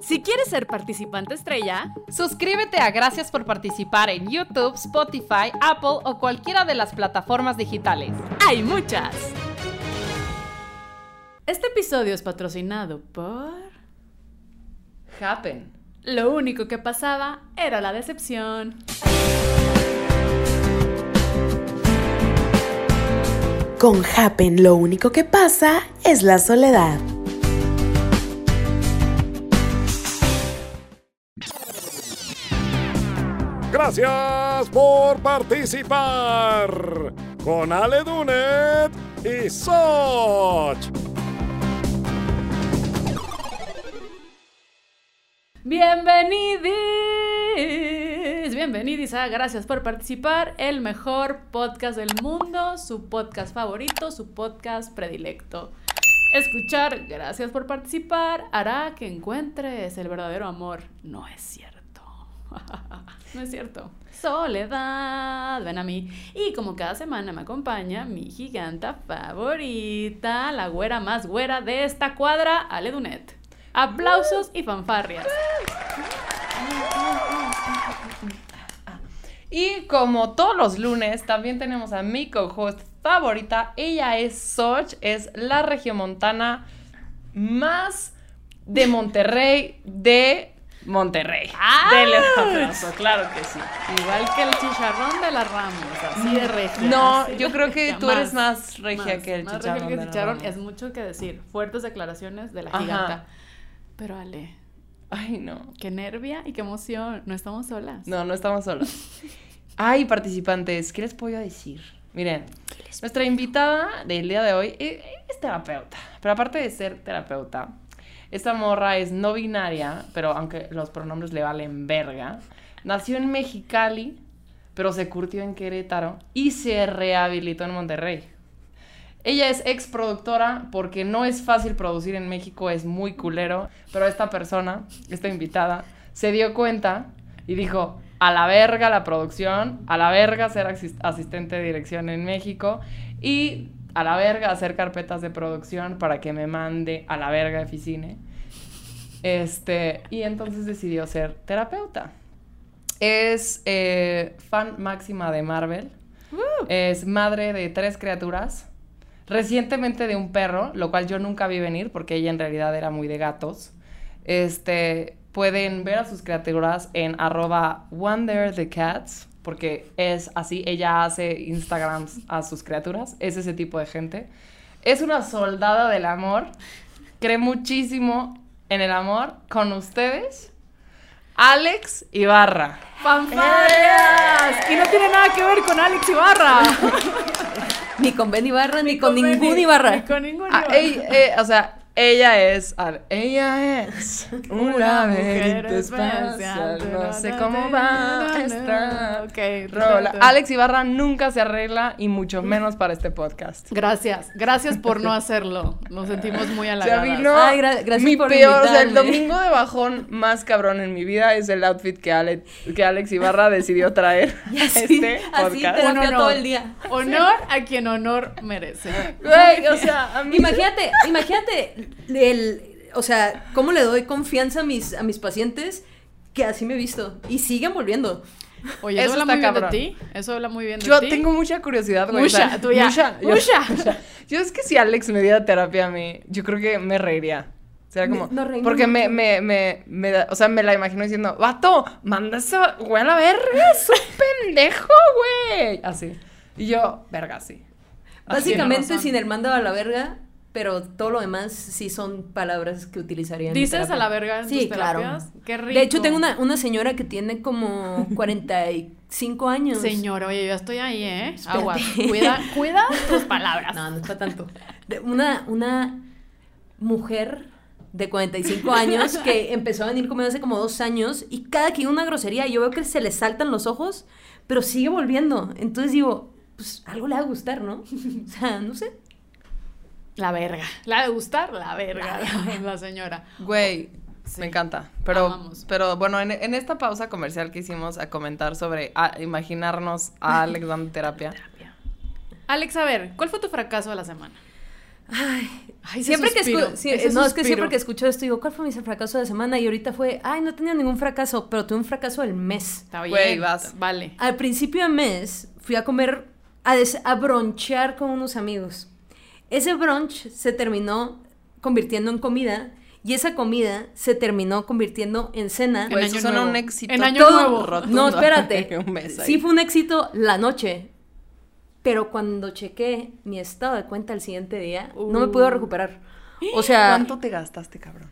Si quieres ser participante estrella, suscríbete a Gracias por participar en YouTube, Spotify, Apple o cualquiera de las plataformas digitales. Hay muchas. Este episodio es patrocinado por... Happen. Lo único que pasaba era la decepción. Con Happen lo único que pasa es la soledad. Gracias por participar con Ale Dunet y Soch. Bienvenidis, bienvenidis a Gracias por participar, el mejor podcast del mundo, su podcast favorito, su podcast predilecto. Escuchar Gracias por participar hará que encuentres el verdadero amor. No es cierto. no es cierto. Soledad, ven a mí. Y como cada semana me acompaña mi giganta favorita, la güera más güera de esta cuadra, Ale Dunet. Aplausos y fanfarrias. Y como todos los lunes, también tenemos a mi co-host favorita. Ella es Soch, es la regiomontana más de Monterrey de Monterrey. ¡Ah! Dele un aplauso, claro que sí. Igual que el chicharrón de las Ramos, así de regia. No, así yo creo que tú eres más regia que el más chicharrón regia que el chicharrón. Es mucho que decir. Fuertes declaraciones de la Ajá. giganta. Pero Ale, Ay, no. qué nervia y qué emoción. No estamos solas. No, no estamos solas. Ay, participantes, ¿qué les puedo decir? Miren, nuestra invitada del día de hoy eh, es terapeuta. Pero aparte de ser terapeuta, esta morra es no binaria, pero aunque los pronombres le valen verga, nació en Mexicali, pero se curtió en Querétaro y se rehabilitó en Monterrey. Ella es ex productora porque no es fácil producir en México, es muy culero, pero esta persona, esta invitada, se dio cuenta y dijo, a la verga la producción, a la verga ser asis- asistente de dirección en México y a la verga hacer carpetas de producción para que me mande a la verga Eficine. Este, y entonces decidió ser terapeuta. Es eh, fan máxima de Marvel. Es madre de tres criaturas. Recientemente de un perro, lo cual yo nunca vi venir porque ella en realidad era muy de gatos. Este, pueden ver a sus criaturas en arroba wonder the cats, porque es así, ella hace Instagrams a sus criaturas, es ese tipo de gente. Es una soldada del amor, cree muchísimo en el amor con ustedes. Alex Ibarra. ¡Fanfarrias! Y no tiene nada que ver con Alex Ibarra. Ni con Ben Ibarra, ni, con, ningún Ibarra. Ni con ningún Ah, Ibarra. ey, eh, o sea, ella es. a ver, ella es un Una laberinto mujer espacial. especial. No sé cómo va esta Ok, rola. Alex Ibarra nunca se arregla y mucho menos para este podcast. Gracias, gracias por no hacerlo. Nos sentimos muy halagadas. vino Ay, gra- gracias mi por peor, o sea, el domingo de bajón más cabrón en mi vida es el outfit que, Ale- que Alex Ibarra decidió traer a Así, este así podcast. honor. todo el día. Honor a quien honor merece. Güey, o sea, a mí Imagínate, imagínate el, o sea, cómo le doy confianza a mis, a mis pacientes que así me he visto y siguen volviendo. Oye, Eso habla muy bien de ti. Eso habla muy bien de Yo ti. tengo mucha curiosidad, güey. Mucha, tú ya. yo- Mucha. Yo es que si Alex me diera terapia a mí, yo creo que me reiría. O sea, como... Me- reímos porque me, me, me, me da- o sea, me la imagino diciendo, vato, manda esa güey a la verga, es un pendejo, güey. Así. Y yo, verga, sí. Así, Básicamente sin el mando a la verga, pero todo lo demás sí son palabras que utilizaría en ¿Dices a la verga en Sí, tus claro. terapias? Qué rico. De hecho, tengo una, una señora que tiene como 45 años. Señor, oye, yo estoy ahí, ¿eh? Aguas. Cuida, cuida tus palabras. No, no es para tanto. De- una, una mujer de 45 años que empezó a venir conmigo hace como dos años y cada que una grosería yo veo que se le saltan los ojos, pero sigue volviendo. Entonces digo, pues algo le va a gustar, ¿no? O sea, no sé. La verga. La de gustar, la verga. La, señora. Güey, me encanta. Pero, amamos. pero bueno, en, en esta pausa comercial que hicimos a comentar sobre a imaginarnos a Alex dando terapia. Alex, a ver, ¿cuál fue tu fracaso de la semana? Ay, Ay, siempre que suspiro, ese no, es que siempre que escucho esto digo, ¿cuál fue mi fracaso de semana? Y ahorita fue, ay, no tenido ningún fracaso, pero tuve un fracaso del mes. Está bien. Güey, vas. Vale. Al principio de mes fui a comer, a, des- a bronchear con unos amigos. Ese brunch se terminó convirtiendo en comida y esa comida se terminó convirtiendo en cena. En año nuevo. un éxito. En año Todo- nuevo. rotundo. No, espérate. Un mes ahí. sí fue un éxito la noche. Pero cuando chequé mi estado de cuenta el siguiente día, no me pude Uh. recuperar. O sea, ¿Cuánto te gastaste, cabrón?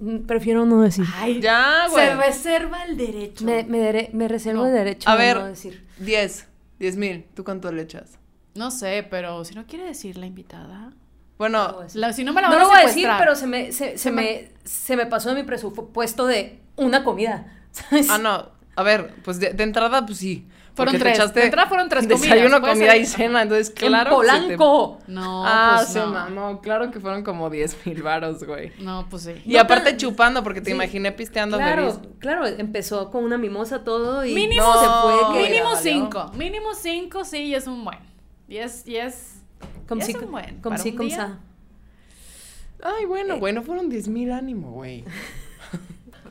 mm, prefiero no decir. Ay, Ya, güey. Se reserva el derecho. Me, me dere- me reservo No. el derecho A de ver, no decir. 10. 10 mil. ¿Tú cuánto le echas? No sé, pero si no quiere decir la invitada. Bueno, No, La- si no me la No van lo a voy a decir, pero se me, se, se me, se me pasó de mi presupuesto de una comida. ¿sabes? ah, no. A ver, pues de, de entrada, pues sí. Fueron tres. De entrada fueron tres comidas, Desayuno, comida ser. y cena. Entonces, En claro. se te- Polanco. No, ah, pues se no. mamó. Claro que fueron como 10 mil varos, güey. No, pues sí. Y No aparte chupando, porque te Sí. imaginé pisteando Claro, feliz. claro, empezó con una mimosa todo y Mínimo se No, fue. que- Mínimo cinco. Mínimo cinco, sí, y es un buen. Y es, y es. Como y si, es un buen. si, un como día. sa. Ay, bueno, bueno, fueron 10 mil ánimo, güey.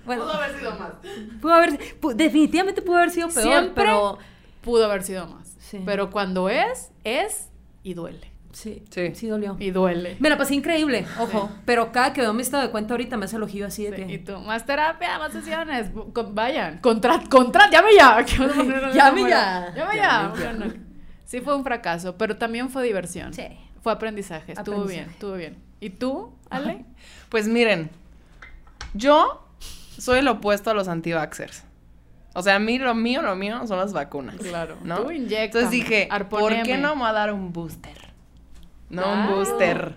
Bueno, haber sido más. pudo haber, pu- definitivamente pudo haber sido peor, Siempre pero Pudo haber sido más. Sí. Pero cuando es, es y duele. sí, Sí. sí, dolió. Y duele. Me la pasé increíble, ojo, pero cada que veo mi estado de cuenta ahorita me hace el ojillo así de Sí, que... Y tú, más terapia, más sesiones. con- vayan, contrat, contrat, llame ya. Llame ya. Llame Llame ya. Sí fue un fracaso, pero también fue diversión. Sí. Fue aprendizaje. Estuvo Aprendizaje. bien, estuvo bien. ¿Y tú, Ale? Pues miren, yo soy el opuesto a los anti-vaxxers. O sea, a mí lo mío, lo mío son las vacunas. Claro. ¿no? Tú inyéctame, Entonces dije, ¿por qué no me va a dar un booster? No, Claro. un booster.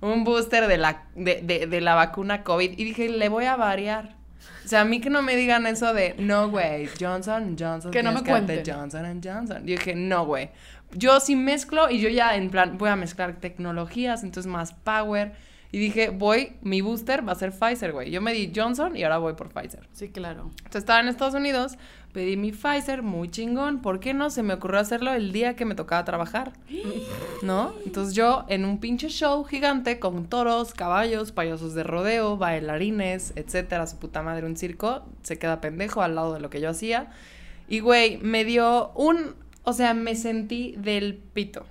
Un booster de la, de, de, de la vacuna COVID. Y dije, le voy a variar. O sea, a mí que no me digan eso de, no, güey, Johnson Johnson. Que no me cuenten. Johnson Johnson. Yo dije, no, güey. Yo sí mezclo y yo ya en plan, voy a mezclar tecnologías, entonces más power. Y dije, voy, mi booster va a ser Pfizer, güey. Yo me di Johnson y ahora voy por Pfizer. Sí, claro. Entonces estaba en Estados Unidos, pedí mi Pfizer, muy chingón. ¿Por qué no? Se me ocurrió hacerlo el día que me tocaba trabajar. ¿No? Entonces yo en un pinche show gigante con toros, caballos, payasos de rodeo, bailarines, etcétera, su puta madre, un circo, se queda pendejo al lado de lo que yo hacía. Y güey, me dio un, o sea, me sentí del pito.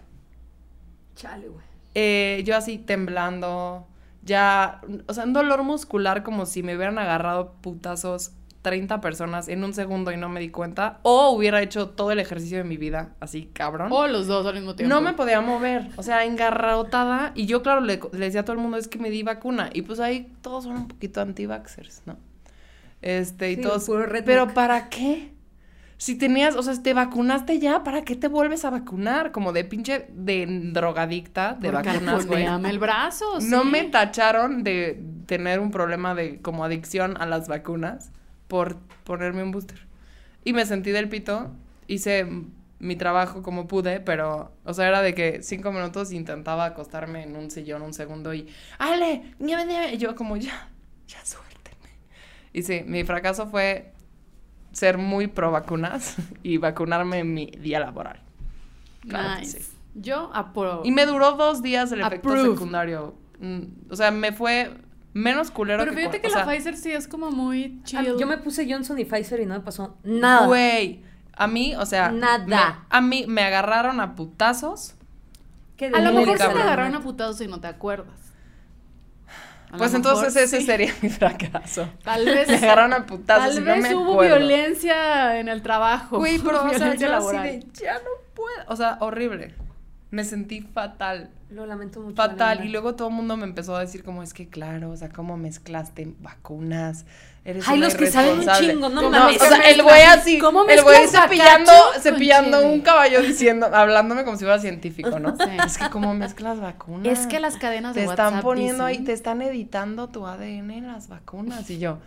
Chale, güey. Eh, yo así temblando, ya, o sea, un dolor muscular como si me hubieran agarrado putazos 30 personas en un segundo y no me di cuenta, o hubiera hecho todo el ejercicio de mi vida, así cabrón. O los dos al mismo tiempo. No me podía mover, o sea, engarrotada. Y yo, claro, le, le decía a todo el mundo, es que me di vacuna. Y pues ahí todos son un poquito anti-vaxxers, ¿no? Este, y Sí, todos. Pero ¿para qué? Si tenías, o sea, si te vacunaste ya, ¿para qué te vuelves a vacunar? Como de pinche de drogadicta de Porque vacunas, güey. el brazo. No sí. me tacharon de tener un problema de como adicción a las vacunas por ponerme un booster. Y me sentí del pito, hice mi trabajo como pude, pero, o sea, era de que cinco minutos intentaba acostarme en un sillón un segundo y, ¡Ale! ¡Nieve, nieve! Y yo como, ya, ya suélteme. Y sí, mi fracaso fue ser muy pro vacunas y vacunarme en mi día laboral. Claro que Nice. sí. Yo apruebo. Y me duró dos días el efecto Approve. secundario. Mm, o sea, me fue menos culero Pero que fíjate que o la sea, Pfizer sí es como muy chill. Yo me puse Johnson y Pfizer y no me pasó nada. Güey, a mí, o sea, Nada. me- a mí me agarraron a putazos. Qué A lo mejor se te agarraron a putazos y no te acuerdas. A Pues mejor entonces ese sí. sería mi fracaso. Tal vez. Me agarraron a putazos Tal y no vez me hubo acuerdo. violencia en el trabajo. Güey, pero o sea, yo así de, ya no puedo. O sea, horrible. Me sentí fatal. Lo lamento mucho. Fatal. Y luego todo el mundo me empezó a decir como, es que claro, o sea, cómo mezclaste vacunas. Eres Ay, los que saben un irresponsable". chingo, no No, mames. o sea, ¿Qué el güey así, ¿Cómo el güey cepillando, cepillando un caballo diciendo, hablándome como si fuera científico, ¿no? Sí. Es que cómo mezclas vacunas. Es que las cadenas de te están poniendo ahí, dicen- te están editando tu ADN en las vacunas. Y yo,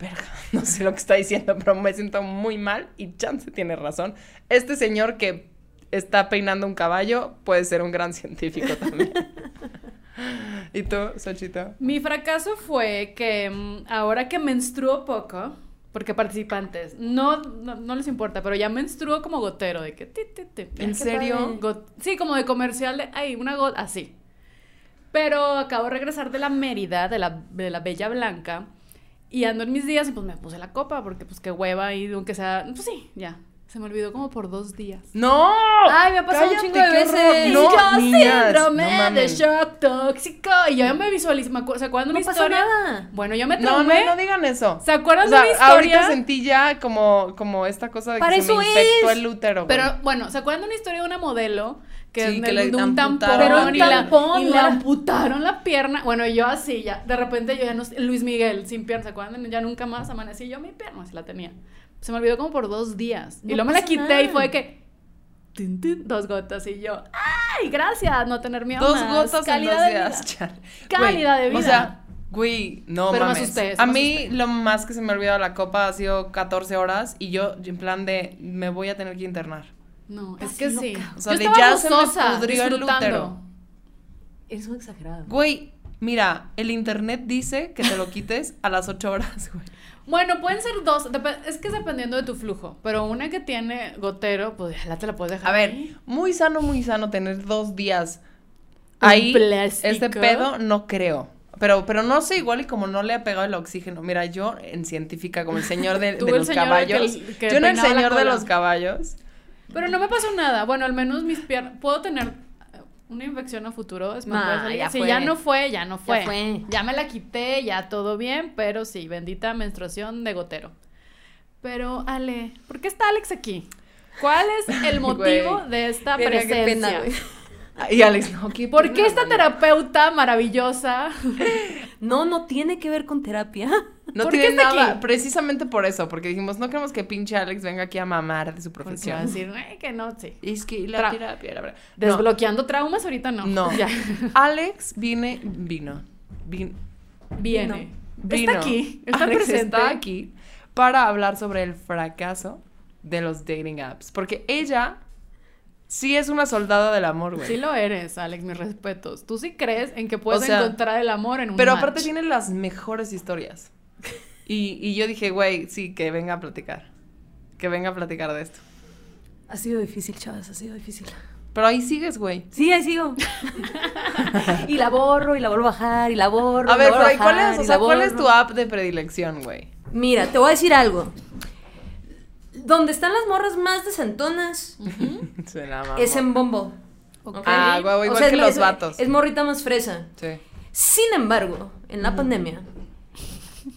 verga, no sé lo que está diciendo, pero me siento muy mal y Chance tiene razón. Este señor que está peinando un caballo puede ser un gran científico también. ¿Y tú, Xochito? Mi fracaso fue que mm, ahora que menstruo poco, porque participantes, no, no, no les importa, pero ya menstruó como gotero, de que... ti, ti, ti, ti. ¿En serio? Got- sí, como de comercial de, ay, una gota, así. Pero acabo de regresar de la Mérida, de la, de la Bella Blanca, y ando en mis días y pues me puse la copa, porque pues qué hueva y aunque sea, pues sí, ya. Se me olvidó como por dos días. ¡No! Ay, me ha pasado un chingo de veces. No, yo niñas, síndrome no de shock tóxico. Y yo ya me visualizo, me ¿se acuerdan de No una pasó historia? nada. Bueno, yo me No, no, traumé. no digan eso. ¿Se acuerdan O sea, de una historia? ahorita sentí ya como, como esta cosa de Para que se me infectó es. el útero, güey. Pero bueno, ¿se acuerdan de una historia de una modelo que, Sí, el- le un tampón. Pero un y, la, tampón, y no le amputaron la pierna? Bueno, yo así, ya, de repente yo ya no, Luis Miguel sin pierna, ¿se acuerdan? Ya nunca más amanecí yo mi pierna, así la tenía. Se me olvidó como por dos días. y luego me la quité y fue de que tin, tin, dos gotas y yo, ay, gracias, no tener miedo Dos más. gotas en calidad dos de días. vida. chale. Calidad de O vida. sea, güey, no Pero me asusté, a me mí asusté. lo más que se me ha olvidado la copa ha sido 14 horas y yo en plan de me voy a tener que internar. No, es que sí. O sea, yo de ya se me pudrió el útero. Eres un exagerado. Güey, mira, el internet dice que te lo quites a las 8 horas, güey. Bueno, pueden ser dos, es que es dependiendo de tu flujo, pero una que tiene gotero, pues ya te la puedes dejar. A ver, ahí. muy sano, muy sano tener dos días ahí. plástico. Este pedo no creo. Pero, pero no sé, igual y como no le ha pegado el oxígeno. Mira, yo en científica, como el señor de, los señor caballos. que- que yo en el señor de los caballos. Pero no me pasó nada. Bueno, al menos mis piernas. Puedo tener una infección a futuro. Es más, Nah, ya si ya no fue, ya no fue. Ya fue. Ya me la quité, ya todo bien. Pero sí, bendita menstruación de gotero. Pero, Ale, ¿por qué está Alex aquí? ¿Cuál es el motivo Güey. de esta qué presencia? pena, güey. Y Alex, no, qué ¿Por pena, qué esta terapeuta maravillosa? No, no tiene que ver con terapia. No ¿Por qué tiene nada, aquí? precisamente por eso, porque dijimos, no queremos que pinche Alex venga aquí a mamar de su Porque va a profesión. decir, "Eh, que no, sí. Es que la Tra- terapia, la verdad. No, Desbloqueando traumas ahorita no. No. Ya. Alex viene, vino, vin- Viene. vino. Está aquí. Está Alex presente. está aquí para hablar sobre el fracaso de los dating apps. Porque ella sí es una soldada del amor, güey. Sí lo eres, Alex, mis respetos. Tú sí crees en que puedes O sea, encontrar el amor en un Pero match. aparte tiene las mejores historias. Y, y yo dije, güey, sí, que venga a platicar. Que venga a platicar de esto. Ha sido difícil, chavas, ha sido difícil. Pero ahí sigues, güey. Sí, ahí sigo. y la borro, y la vuelvo a bajar, y la borro. A ver, pero ¿y ¿cuál bajar, es, o y sea, la cuál es tu app de predilección, güey? Mira, te voy a decir algo. Donde están las morras más decentonas Se la mamó. es en Bombo. Ah, O igual sea, que es- los vatos. Es morrita más fresa. Sí. Sin embargo, en la pandemia,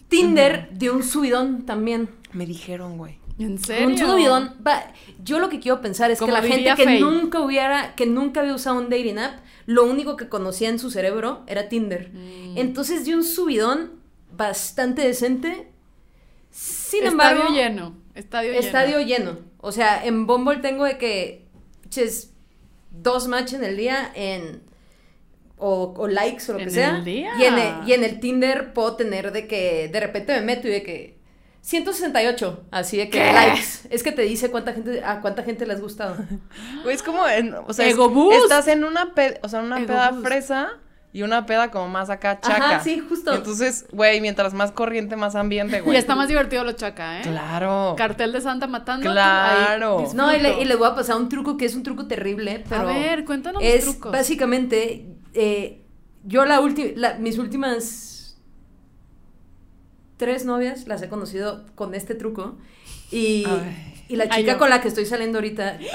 Tinder dio un subidón también. Me dijeron, güey. ¿En serio? Un subidón. Va, yo lo que quiero pensar es que la gente que Faye. nunca hubiera, que nunca había usado un dating app, lo único que conocía en su cerebro era Tinder. Mm. Entonces dio un subidón bastante decente. Sin Estadio embargo, lleno. Estadio lleno. estadio lleno. O sea, en Bumble tengo de que ches, dos matches en el día en o, o likes o lo que ¿En sea. el día? Y en el, y en el Tinder puedo tener de que de repente me meto y de que 168, así de que ¿Qué? likes. Es que te dice cuánta gente a cuánta gente le has gustado. Güey, es como en, o sea, es- Ego boost. estás en una peda, o sea, una Ego peda boost. fresa y una peda como más acá Ajá, chaca. sí, justo. Entonces, güey, mientras más corriente, más ambiente, Y güey. está más divertido lo chaca, ¿eh? Claro. Cartel de Santa matando. Claro. No, y, le, y les voy a pasar un truco que es un truco terrible, pero A ver, cuéntanos es los trucos. básicamente eh, yo la última mis últimas tres novias las he conocido con este truco y, Ay. y la Ay, chica con la que estoy saliendo ahorita que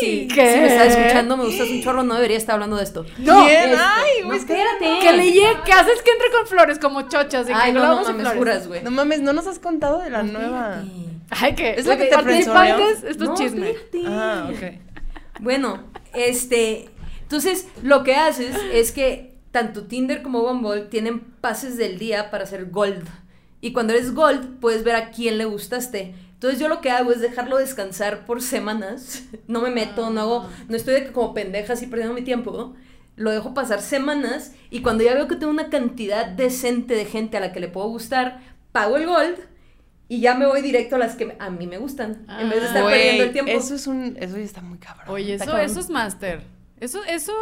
si, ¿qué? si me está escuchando me gustas un chorro no debería estar hablando de esto No. Este, Ay, no, espérate Que le llegue, que haces que entre con flores como chochas y ay que no, no y mames flores. juras güey No mames, no nos has contado de la nueva. Ay, que ¿Es la que te participantes, esto es No, chisme. espérate. Ah, ok. Bueno, este, entonces lo que haces es que tanto Tinder como Bumble tienen pases del día para hacer gold. Y cuando eres gold, puedes ver a quién le gustaste. Entonces yo lo que hago es dejarlo descansar por semanas. No me meto, no hago, no estoy de que como pendeja así perdiendo mi tiempo. Lo dejo pasar semanas y cuando ya veo que tengo una cantidad decente de gente a la que le puedo gustar, pago el gold y ya me voy directo a las que a mí me gustan. en vez de estar Güey, perdiendo el tiempo. Eso es un, eso ya está muy cabrón. Oye, eso, cabrón. eso es máster. Eso, eso.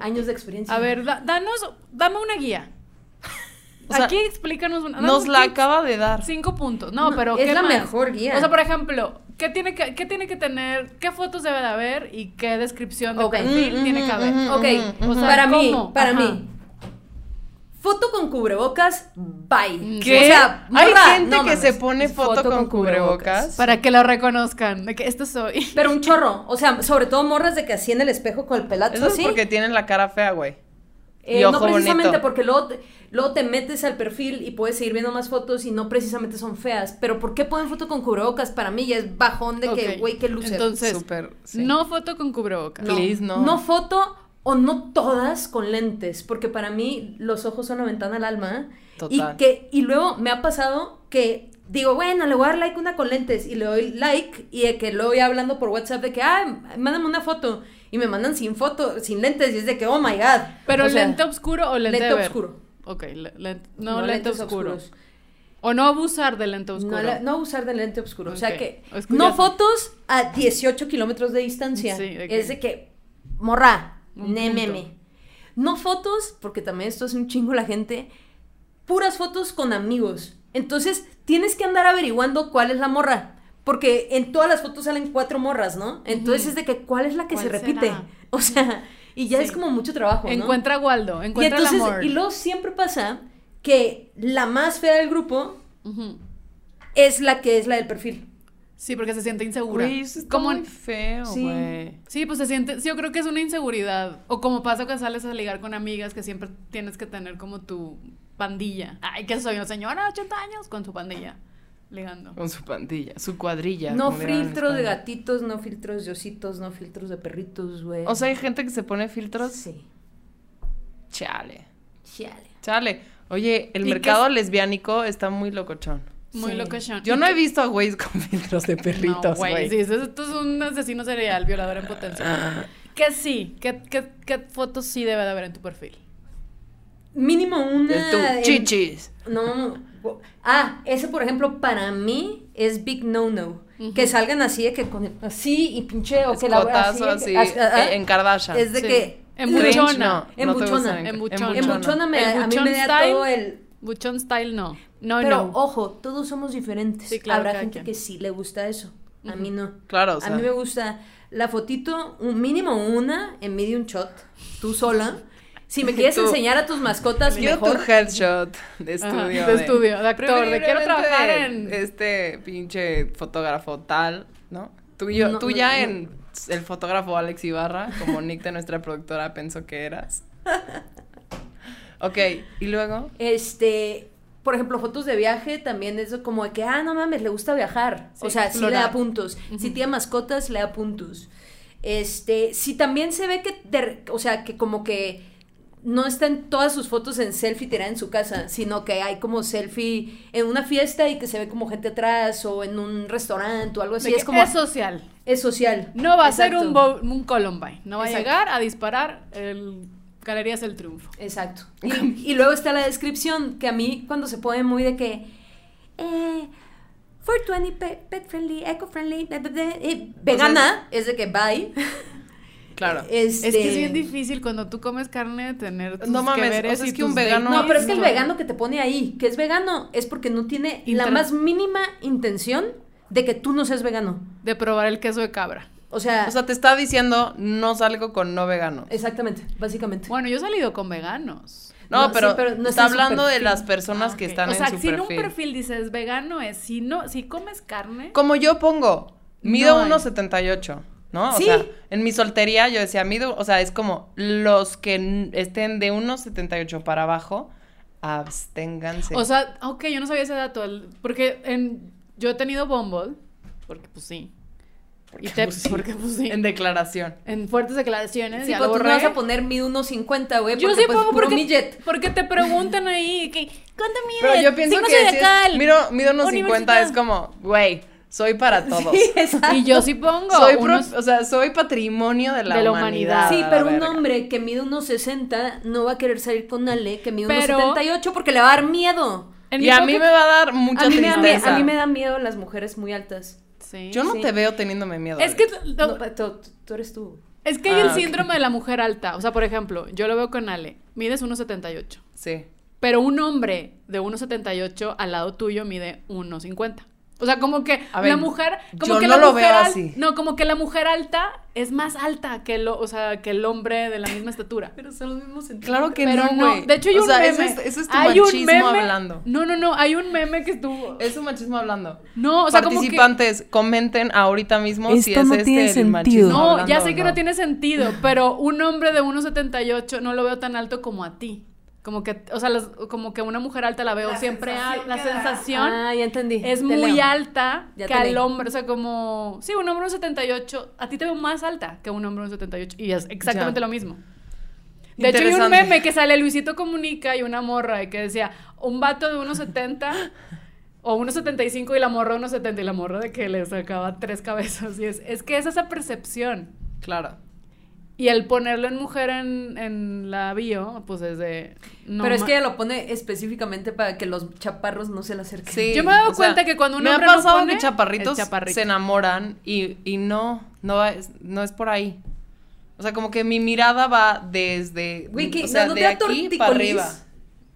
Años de experiencia. A ver, da- danos, dame una guía. O sea, Aquí explícanos una. nos la tips. acaba de dar. Cinco puntos. No, No, pero es ¿qué la más? mejor guía. O sea, por ejemplo, ¿qué tiene que, qué tiene que tener, qué fotos debe de haber y qué descripción de Ok. perfil Mm, tiene que mm, haber? mm, Ok, o sea, para mí, para Ajá. mí. Foto con cubrebocas, bye. ¿Qué? O sea, Hay morra, gente no que mames. se pone foto, con, cubrebocas. Para que lo reconozcan, de que esto soy. Pero un chorro. O sea, sobre todo morras de que así en el espejo con el pelazo Eso es así. porque tienen la cara fea, güey. Eh, y no precisamente bonito. porque luego te, luego te metes al perfil y puedes seguir viendo más fotos y no precisamente son feas. Pero ¿por qué ponen foto con cubrebocas? Para mí ya es bajón de que, güey, qué luce. Entonces, Súper, sí. no foto con cubrebocas. no, please, no. no foto o no todas con lentes, porque para mí los ojos son la ventana al alma. Total. Y que y luego me ha pasado que digo, bueno, le voy a dar like una con lentes y le doy like y de que luego ya hablando por WhatsApp de que, ah, mándame una foto y me mandan sin foto, sin lentes y es de que, oh my god. ¿Pero O sea, lente oscuro o lente, lente de oscuro. Ok, le- len- no, no lente lentes oscuro. oscuros. O no abusar del lente oscuro. No, la- no usar de lente oscuro. O sea que no fotos a 18 kilómetros de distancia. Sí, de Es de que, morra, Punto. No fotos, porque también esto es un chingo la gente. Puras fotos con amigos. Entonces tienes que andar averiguando cuál es la morra. Porque en todas las fotos salen cuatro morras, ¿no? Entonces es de que cuál es la que se ¿Cuál repite. será? O sea, y ya Sí. es como mucho trabajo, ¿no? Encuentra a Waldo, y encuentra entonces, el amor. y luego siempre pasa que la más fea del grupo es la que es la del perfil. Sí, porque se siente insegura. Güey, eso está como muy feo, Sí. güey. Sí, pues se siente, sí, yo creo que es una inseguridad. O como pasa que sales a ligar con amigas que siempre tienes que tener como tu pandilla. Ay, que soy una señora de 80 años con su pandilla, ligando. Con su pandilla, su cuadrilla. No filtros de gatitos, no filtros de ositos, no filtros de perritos, güey. O sea, hay gente que se pone filtros. sí. Chale. Chale. Chale. Oye, el ¿Y mercado lesbiánico está muy locochón. Muy Sí. locochón. Yo ¿Y no he visto a güeyes con filtros de No, perritos, güey, güey. sí, esto, esto es un asesino serial, violador en potencia. ¿Qué sí? ¿Qué, qué, qué fotos sí debe de haber en tu perfil? Mínimo una. De tu en- chichis. No. Ah, ese por ejemplo para mí es big no no. Que salgan así de que con el- así y pinche o que la así, así, as- ah, ah. eh, en Kardashian. Es de Sí. que. Cringe, no, En no te buchona. En en buchona. en buchona me, a mí me da todo el Buchón style no. No, Pero no. ojo, todos somos diferentes. Sí, claro, Habrá gente quien. que sí le gusta eso. A mí no. Claro, o sea. A mí me gusta la fotito, un mínimo una en medium shot, tú sola. Si me quieres Tú. enseñar a tus mascotas, Yo tu mejor. headshot de Ajá, estudio. de estudio, de actor, de quiero trabajar de en- Este pinche fotógrafo tal, ¿no? Tú, y yo, No, tú no, ya no. en el fotógrafo Alex Ibarra, como Nick de nuestra productora pensó que eras. Ok, y luego. Este, por ejemplo, fotos de viaje también es como de que, ah, no mames, le gusta viajar. Sí, o sea, sí le explorar. da puntos. Si tiene mascotas, le da puntos. Este, si también se ve que, de- o sea, que como que no están todas sus fotos en selfie tiradas en su casa, sino que hay como selfie en una fiesta y que se ve como gente atrás o en un restaurante o algo así. Es como, es social. es social. No va a ser un, un Columbine. No va Exacto. a llegar a disparar el Galerías El Triunfo. Exacto. Y, y luego está la descripción, que a mí cuando se pone muy de que... Eh, 420, pet, pet friendly, eco friendly, eh, vegana, es de que bye. Claro. Este, Es que es bien difícil cuando tú comes carne tener tus No mames, que veres o sea, es y que un vegano- No, pero es que el ¿no? vegano que te pone ahí, que es vegano, es porque no tiene la más mínima intención de que tú no seas vegano. De probar el queso de cabra. O sea, O sea, te está diciendo no salgo con no vegano. exactamente, básicamente. Bueno, yo he salido con veganos. No, no, pero, sí, pero no está hablando de perfil. las personas Ah, que están o en sea, su si en perfil. un perfil dices vegano es si no, si comes carne. Como yo pongo, mido No hay. 1.78, ¿no? O Sí. sea, en mi soltería yo decía, mido, o sea, es como los que estén de 1.78 para abajo, absténganse. O sea, ok, yo no sabía ese dato. el- Porque en, yo he tenido Bumble. Porque pues sí. Porque, y te- pues, sí. porque pues sí. en declaración. En fuertes declaraciones. Sí, ya tú no borré. vas a poner mide 1.50, güey, Yo porque sí pues pongo porque, midget. porque te preguntan ahí que ¿cuánto mides? Pero yo pienso que si es, mido, mido 1.50 universidad. es como, güey, soy para todos. Sí. Y yo sí pongo. Soy, pro- unos- o sea, soy patrimonio de la, De la humanidad. humanidad. Sí, pero un hombre que mide unos 60 no va a querer salir con Ale que mide Pero- unos 78 porque le va a dar miedo. en Y a mí me va a dar mucha A mí, me da, tristeza. a mí me da miedo las mujeres muy altas. Sí. Yo no Sí. te veo teniéndome miedo. Es que. No, tú, tú eres tú. es que hay Ah, el ok. síndrome de la mujer alta. O sea, por ejemplo, yo lo veo con Ale. Mides 1.78. Sí. pero un hombre de 1.78 al lado tuyo mide 1.50. O sea, como que ver, la mujer, como yo que no la lo mujer veo al- así. No, como que la mujer alta es más alta que el, o sea, que el hombre de la misma estatura. Pero son los mismos centímetros. Claro que Pero no, de hecho hay o un sea, meme. Eso es, eso es tu hay un machismo meme- hablando. No, no, no, hay un meme que estuvo Es un machismo hablando. No, o sea, como que Participantes, comenten ahorita mismo si Esto es no este tiene el sentido. machismo No, hablando ya sé que no tiene sentido, pero un hombre de 1.78 no lo veo tan alto como a ti. Como que, o sea, las- como que una mujer alta la veo La siempre sensación alta. La sensación Ah, ya entendí. es Te muy leo. alta Ya que al leí. hombre. O sea, como. Sí, un hombre de 1.78. A ti te veo más alta que un hombre de 1.78. Y es exactamente Ya. lo mismo. De hecho, hay un meme que sale Luisito Comunica y una morra y que decía un vato de 1.70 o 1.75 y la morra de 1.70 y la morra de que le sacaba tres cabezas. Y es, es que es esa percepción. Claro. Y el ponerlo en mujer en, en la bio, pues es de... no Pero es que ella lo pone específicamente para que los chaparros no se le acerquen. Sí, Yo me he dado o sea, cuenta que cuando un me hombre ha lo pasado pone, que chaparritos se enamoran y, y no, no es, no es por ahí. O sea, como que mi mirada va desde, que o sea, no, no de aquí para arriba.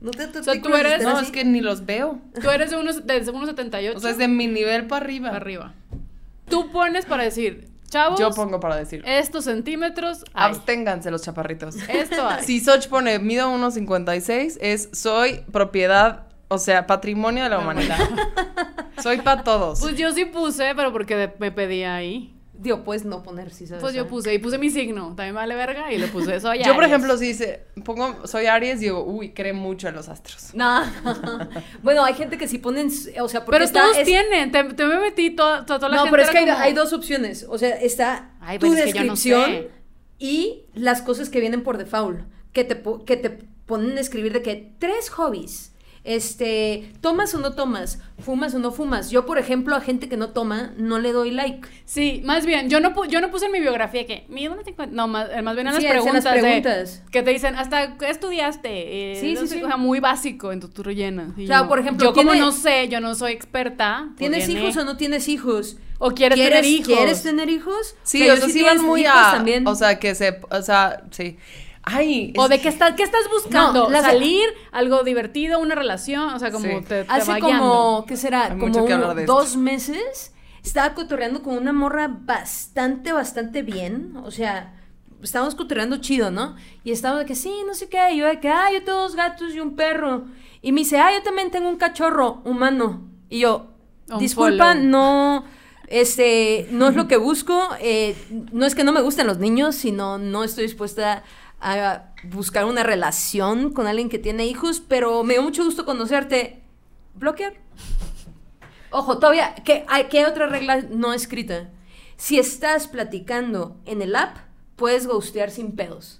No te da sea, tú tortícolis eres- estar No, así. es que ni los veo. Tú eres de unos, de 1.78. O sea, es de mi nivel para arriba. arriba. Tú pones para decir, chavos, Yo pongo para decir. estos centímetros, hay. Absténganse los chaparritos. Esto hay. Si Soch pone mido 1.56, es soy propiedad, o sea, patrimonio de la humanidad. soy para todos. Pues yo sí puse, pero porque me pedía ahí. Digo, puedes no poner si sabes. Pues yo puse, y puse mi signo, también me vale verga, y le puse eso allá. Yo, por ejemplo, si dice, pongo, soy Aries, digo, uy, cree mucho en los astros. No. bueno, hay gente que sí ponen, o sea, porque Pero está, todos es- tienen, te, te me metí toda, toda, toda la No, gente pero es que hay, como- hay dos opciones. O sea, está Ay, tu pues es que yo no descripción sé. y las cosas que vienen por default. Que te, que te ponen a escribir de que tres hobbies. Este, tomas o no tomas, fumas o no fumas. Yo, por ejemplo, a gente que no toma, no le doy like. Sí, más bien, yo no, pu- yo no puse en mi biografía que, mi 1.50, no, más, más bien en las Sí, es en preguntas, las de- preguntas. que te dicen, ¿hasta qué estudiaste? Eh, Sí, no sí, sé, sí. O sea, muy básico, entonces tú rellenas. Y O sea, yo- por ejemplo, yo como ¿tiene- no sé, yo no soy experta. pues ¿Tienes hijos o no tienes hijos? O quieres tener hijos. ¿Quieres tener hijos? Sí, o sea, sí van muy hijos a, también. o sea, que se, o sea, sí. Ay, O es- de qué estás, qué estás buscando, No, salir, algo divertido, una relación, o sea, como Sí. te, te Hace va como. ¿qué será? Hay como esto. dos meses. Estaba cotorreando con una morra bastante, bastante bien. O sea, estábamos cotorreando chido, ¿no? Y estaba de que sí, no sé qué. Y yo de que, ah, yo tengo dos gatos y un perro. Y me dice, ah, yo también tengo un cachorro humano. Y yo, Un disculpa, follow. no. Este, no es lo que busco. eh, no es que no me gusten los niños, sino no estoy dispuesta a buscar una relación con alguien que tiene hijos, pero me dio mucho gusto conocerte. Bloquear. Ojo, todavía, ¿qué, hay, ¿qué otra regla no escrita? Si estás platicando en el app, puedes ghostear sin pedos.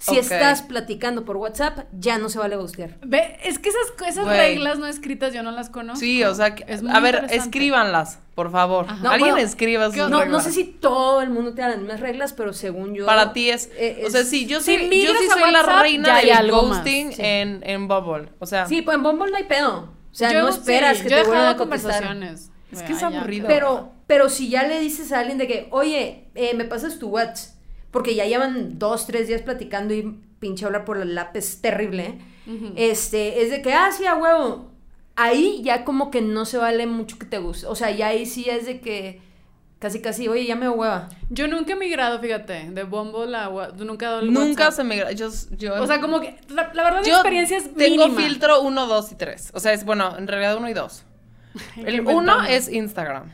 Si estás platicando por WhatsApp, ya no se vale ghostear. Ve, es que esas, reglas no escritas yo no las conozco. Sí, o sea, que- Es muy a ver, escríbanlas, por favor. Ajá. Alguien bueno, escriba sus No, no sé si todo el mundo te da las mismas reglas, pero según yo... Para ti es, eh, o sea, sí, yo si sí, yo migras sí soy la WhatsApp, reina ya hay del más, ghosting sí. en, en Bubble. O sea, Sí, pues en Bumble no hay pedo. O sea, Yo no esperas sí, que yo te vuelvan a contestar. conversaciones. Es que es aburrido. Pero, pero si ya le dices a alguien de que, oye, eh, me pasas tu WhatsApp, porque ya llevan dos, tres días platicando y pinche hablar por el es terrible, este, es de que, ah, sí, a huevo. Ahí ya como que no se vale mucho que te guste. O sea, ya ahí sí es de que casi, casi, oye, ya me hueva. Yo nunca he migrado, fíjate, de Bumble a Wha- nunca he dado el nunca WhatsApp. se me... Yo, yo, O sea, como que la, la verdad mi experiencia es tengo mínima. filtro 1, 2 y 3. O sea, es, bueno, en realidad 1 y 2. Hay que El inventarlo. 1 es Instagram.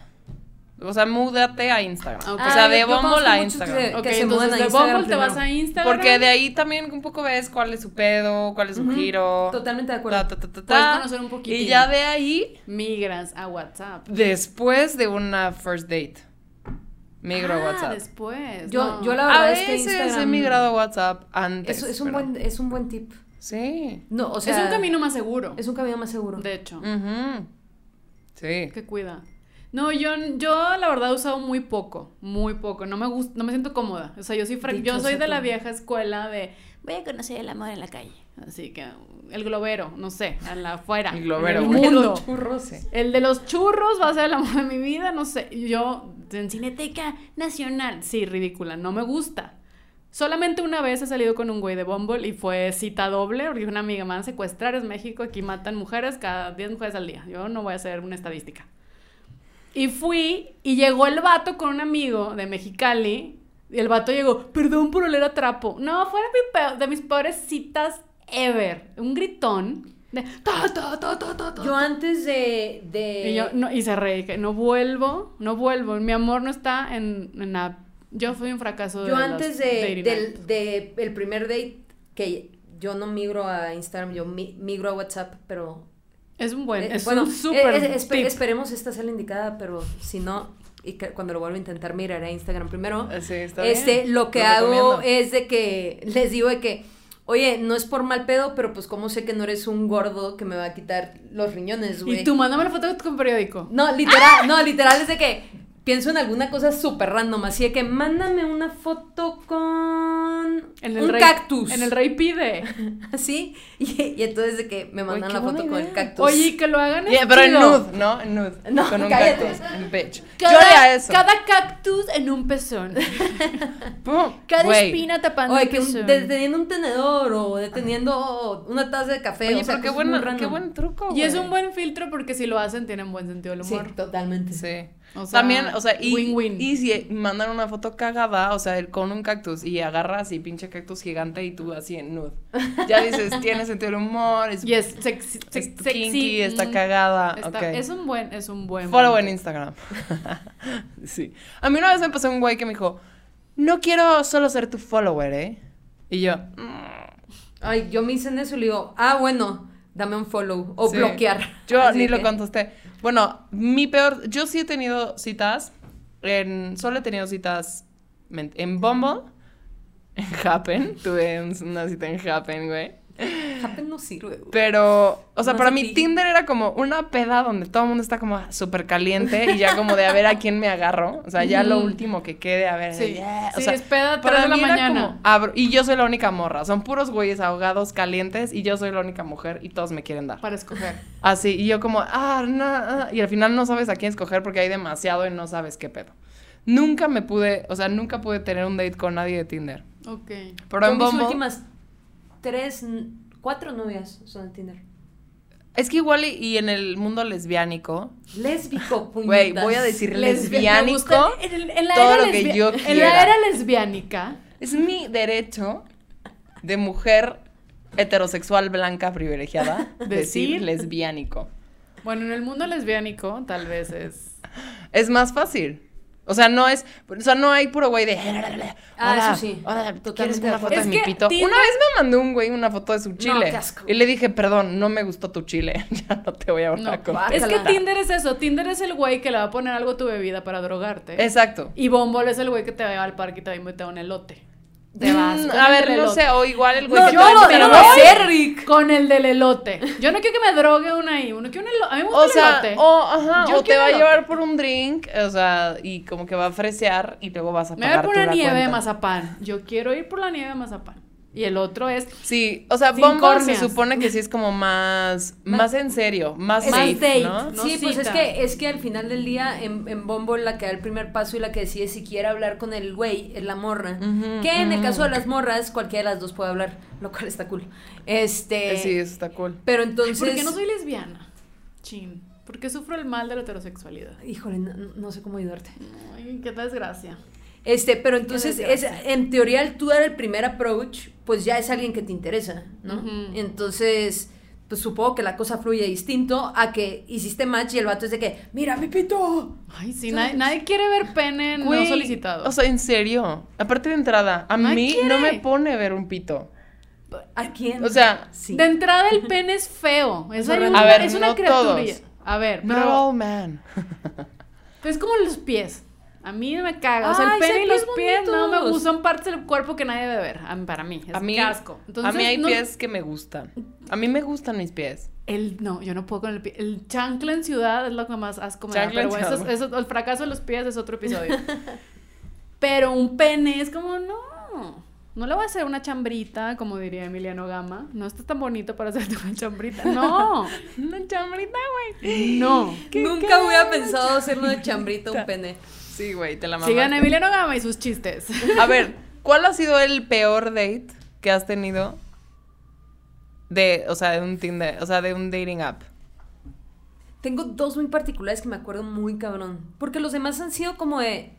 O sea, múdate a Instagram. Ok. O sea, Ah, de Bumble a Instagram. que- entonces a de Instagram Bumble te vas a Instagram. Porque de ahí también un poco ves cuál es su pedo, cuál es su giro. Totalmente de acuerdo. ta, ta, ta, ta, Puedes ta. conocer un poquitín. Y ya de ahí, migras a WhatsApp. después de una first date, migro a Ah, WhatsApp. después. Yo- no. yo la A verdad es que veces he Instagram- migrado a WhatsApp antes. Es, es un pero- buen, es un buen tip. Sí. No, o sea, es un camino más seguro. Es un camino más seguro. De hecho. Ujú. Sí. Que cuida. No, yo, yo la verdad he usado muy poco, muy poco. No me gusta, no me siento cómoda. O sea, yo soy, fra- yo soy de la vieja escuela de voy a conocer el amor en la calle. Así que el globero, no sé, en la afuera. El globero, el mundo. Churros, sí. El de los churros va a ser el amor de mi vida, no sé. Yo, en Cineteca Nacional, sí, ridícula, no me gusta. Solamente una vez he salido con un güey de Bumble y fue cita doble, porque una amiga me van a secuestrar, es México, aquí matan mujeres cada 10 mujeres al día. Yo no voy a hacer una estadística. Y fui y llegó el vato con un amigo de Mexicali. Y el vato llegó, perdón por oler a trapo. No, fue de, mi de mis peores citas ever. Un gritón. De, ta, ta, ta, Yo antes de... de... y yo, no, y cerré, dije, no vuelvo, no vuelvo. Mi amor no está en, en la... Yo fui un fracaso de Yo los antes de, del de el primer date, que yo no migro a Instagram, yo mi- migro a WhatsApp, pero... Es un buen, eh, es bueno, un súper eh, eh, espe- tip. esperemos esta sea la indicada, pero si no, y que cuando lo vuelva a intentar, miraré a Instagram primero. Sí, está este, bien. lo que Lo hago recomiendo. es de que les digo de que, oye, no es por mal pedo, pero pues como sé que no eres un gordo que me va a quitar los riñones, güey. Y tú, mándame la foto con periódico. No, literal, no, literal es de que pienso en alguna cosa súper random, así de que mándame una foto con En el un rey, cactus. En el rey pide. Así, y, y entonces de que me mandan la foto con el cactus. Oye, y que lo hagan Yeah, pero en nude, ¿no? En nude. No, con un cállate. cactus. En bitch. Cada, Yo haría eso. cada cactus en un pezón. Cada Güey. espina tapando Oye, que un- pezón. deteniendo un tenedor o deteniendo una taza de café. Oye, o sea, pero qué, buena- qué buen truco, Y es un buen filtro porque si lo hacen tienen buen sentido del Sí, humor. totalmente. Sí. O sea, También, o sea, y, y si mandan una foto cagada, o sea, el- con un cactus y agarras y pinche cactus gigante y tú así en nude. Ya dices, tiene sentido del humor, es, Y es sexy, es kinky, sexy, está cagada. está-. Es un buen, es un buen. Follow en. Instagram. sí. A mí una vez me pasó un güey que me dijo, no quiero solo ser tu follower, ¿eh? Y yo, "Mm". Ay, yo me hice en eso y le digo, ah, bueno, dame un follow o Sí. bloquear. Yo Así ni lo contesté. Bueno, mi peor, yo sí he tenido citas, en, solo he tenido citas en Bumble, en Happen, tuve un- una cita en Happen, güey. Happen no sirve, güey. Pero, o sea, para mí ti. Tinder era como una peda donde todo el mundo está como súper caliente y ya como de a ver a quién me agarro. O sea, ya lo último que quede, a ver. Sí, yeah. O sí, sea, es peda para 3 de la mañana. como, abro- y yo soy la única morra. Son puros güeyes ahogados, calientes y yo soy la única mujer y todos me quieren dar. Para escoger. Así, y yo como, ah, no, ah", y al final no sabes a quién escoger porque hay demasiado y no sabes qué pedo. Nunca me pude, o sea, nunca pude tener un date con nadie de Tinder. Ok. Pero en mis Bumble, últimas tres, cuatro novias son de Tinder. es que igual y, y en el mundo lesbiánico, Lésbico, güey, voy a decir lesbiánico, en, en la todo era lo que yo En quiera. la era lesbiánica. es mi derecho de mujer heterosexual blanca privilegiada Decir- decir lesbiánico. Bueno, en el mundo lesbiánico tal vez es. Es más fácil. O sea, no es, o sea, no hay puro güey de. Ah, "Hola, eso sí. hola, ¿quieres una foto de mi pito? Tinder- Una vez me mandó un güey una foto de su chile. qué asco. Y le dije, perdón, no me gustó tu chile. ya no te voy a No, hablar con guácala. es que Tinder es eso. Tinder es el güey que le va a poner algo a tu bebida para drogarte. Exacto. Y Bumble es el güey que te va al parque y te va a invitar a un elote. Te vas. Mm, a el ver, no elote. sé, o igual el güey No, que yo a no, yo ser, Rick. Con el del elote. Yo no quiero que me drogue una ahí. Uno quiere un elote. A mí me gusta O el sea, elote. o, ajá, Yo o te va a llevar por un drink, o sea, y como que va a fresear y luego vas a Me voy pagar poner la nieve de mazapán. Yo quiero ir por la nieve de mazapán. Y el otro es Sí, o sea, Bumble se supone que sí es como más, más en serio, más Es safe, más date, ¿no? ¿no? sí, pues es que, es que al final del día en, en Bumble la que da el primer paso y la que decide si quiere hablar con el güey es la morra. Que en el caso de las morras, cualquiera de las dos puede hablar, lo cual está cool. Este. Eh, Sí, eso está cool. Pero entonces. ¿Por qué no soy lesbiana? Chin. ¿Por qué sufro el mal de la heterosexualidad? Híjole, no, no sé cómo ayudarte. Ay, qué desgracia. Este, pero entonces, es, en teoría, el tú dar el primer approach, pues ya es alguien que te interesa, ¿no? Entonces, pues supongo que la cosa fluye distinto a que hiciste match y el vato es de que, mira mi pito. Ay, sí, nadie, nadie quiere ver pene no Güey, solicitado. O sea, en serio. Aparte de entrada, a Nadie mí quiere. no me pone ver un pito. ¿A quién? O sea, sí. De entrada el pene es feo. Es, A ver, es una no criatura. todos. A ver, no pero all man. es como los pies. A mí me caga. O sea, el pene y los pies no me gustan. Son partes del cuerpo que nadie debe ver. Para mí. Es A mí. Entonces, a mí hay no- pies que me gustan. A mí me gustan mis pies. El, no, yo no puedo con el pie. El chancla en ciudad es lo que más asco me da. Pero bueno, eso, es- ciudad. eso- el fracaso de los pies es otro episodio. pero un pene es como, no. No le voy a hacer una chambrita, como diría Emiliano Gama. No está tan bonito para hacerte una chambrita. No, Una chambrita, güey. no. Nunca hubiera pensado hacerlo de chambrito un pene. Sí, güey, te la mamaste. Sigan a Emiliano Gama y sus chistes. A ver, ¿Cuál ha sido el peor date que has tenido de, o sea, de un Tinder, o sea, de un dating app? Tengo dos muy particulares que me acuerdo muy cabrón. Porque los demás han sido como de.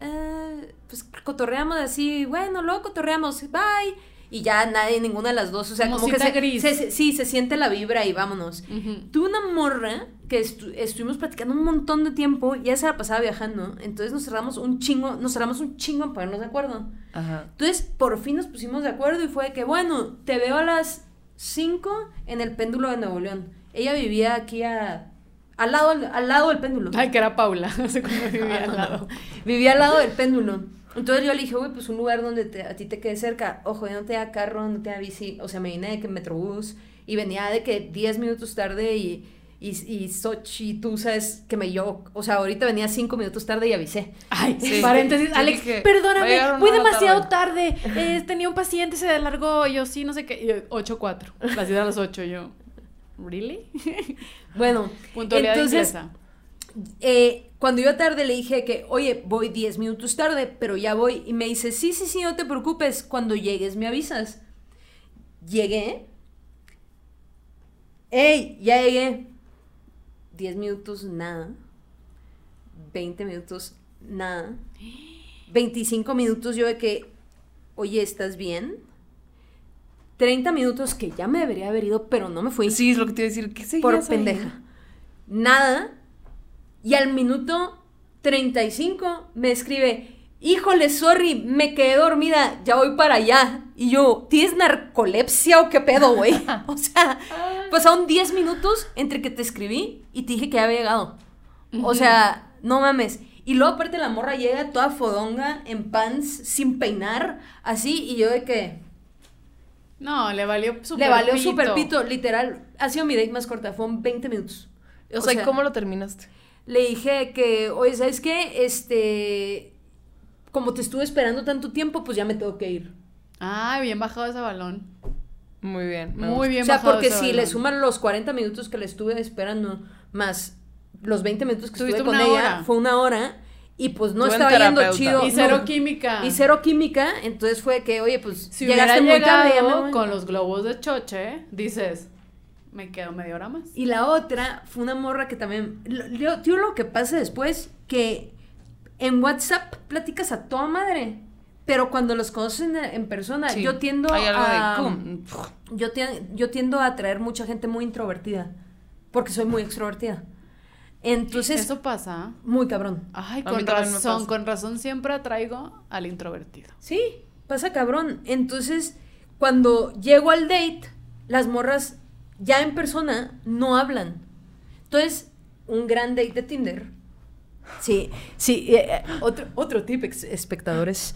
eh, pues cotorreamos así, bueno, luego cotorreamos, bye. Y ya nadie, ninguna de las dos. O sea, Como como, que se, gris. se- se- sí, se siente la vibra y vámonos. Ujú. Tuve una morra que estu- estuvimos platicando un montón de tiempo, ya se la pasaba viajando. Entonces nos cerramos un chingo, nos cerramos un chingo en ponernos de acuerdo. Ajá. Entonces, por fin nos pusimos de acuerdo y fue que, bueno, te veo a las 5 en el péndulo de Nuevo León. Ella vivía aquí a, al, lado, al lado del péndulo. Ay, que era Paula, hace como vivía al lado. Vivía al lado del péndulo. Entonces yo le dije, güey, pues un lugar donde te- a ti te quede cerca. Ojo, ya no te da carro, no te da bici. O sea, me vine de que metrobús y venía de que 10 minutos tarde y, y, y Sochi, tú sabes que me yo, o sea, ahorita venía 5 minutos tarde y avisé. Ay, Sí. paréntesis, Yo Alex, dije, perdóname, fui demasiado tarde. eh, tenía un paciente, se alargó, yo sí, no sé qué. y yo, 8-4. La ciudad a las 8, yo. ¿Really? Bueno, Puntualidad entonces, inglesa. eh, cuando iba tarde le dije que, oye, voy 10 minutos tarde, pero ya voy. Y me dice, sí, sí, sí, no te preocupes, cuando llegues me avisas. Llegué. ¡Ey! Ya llegué. 10 minutos, nada. 20 minutos, nada. 25 minutos yo de que, oye, ¿estás bien? 30 minutos que ya me debería haber ido, pero no me fui Sí, es lo que te iba a decir. ¿Qué seguías por ahí? pendeja. Nada. Y al minuto 35 me escribe, híjole, sorry, me quedé dormida, ya voy para allá. Y yo, ¿tienes narcolepsia o qué pedo, güey? o sea, pasaron 10 minutos entre que te escribí y te dije que ya había llegado. O sea, no mames. Y luego aparte la morra llega toda fodonga, en pants, sin peinar, así, y yo de que... No, le valió super Le valió pito. súper pito, literal. Ha sido mi date más corta, fueron 20 minutos. O sea, ¿y ¿cómo lo terminaste? Le dije que, oye, ¿sabes qué? Este, como te estuve esperando tanto tiempo, pues ya me tengo que ir. Ay, bien bajado ese balón. Muy bien. Muy gusta. bien o sea, bajado porque ese si le suman los 40 minutos que le estuve esperando, más los 20 minutos que estuve con ella, hora. fue una hora. Y pues no estaba yendo chido. Y cero no. química. Y cero química, entonces fue que, oye, pues Si llegaste hubiera muy tarde, con los globos de choche, dices, me quedo media hora más. Y la otra fue una morra que también. lo- Yo, tío, lo que pasa después, que en WhatsApp platicas a toda madre. Pero cuando los conocen en, persona, Sí, yo tiendo Hay algo a. de... cum. Yo, tien- yo tiendo a atraer mucha gente muy introvertida. Porque soy muy extrovertida. Entonces, Eso pasa. muy cabrón. Ay, con razón, con razón siempre atraigo al introvertido. Sí, pasa cabrón. Entonces, cuando llego al date, las morras ya en persona no hablan. Entonces, un gran date de Tinder. Sí, sí. eh, eh, otro, otro tip, espectadores.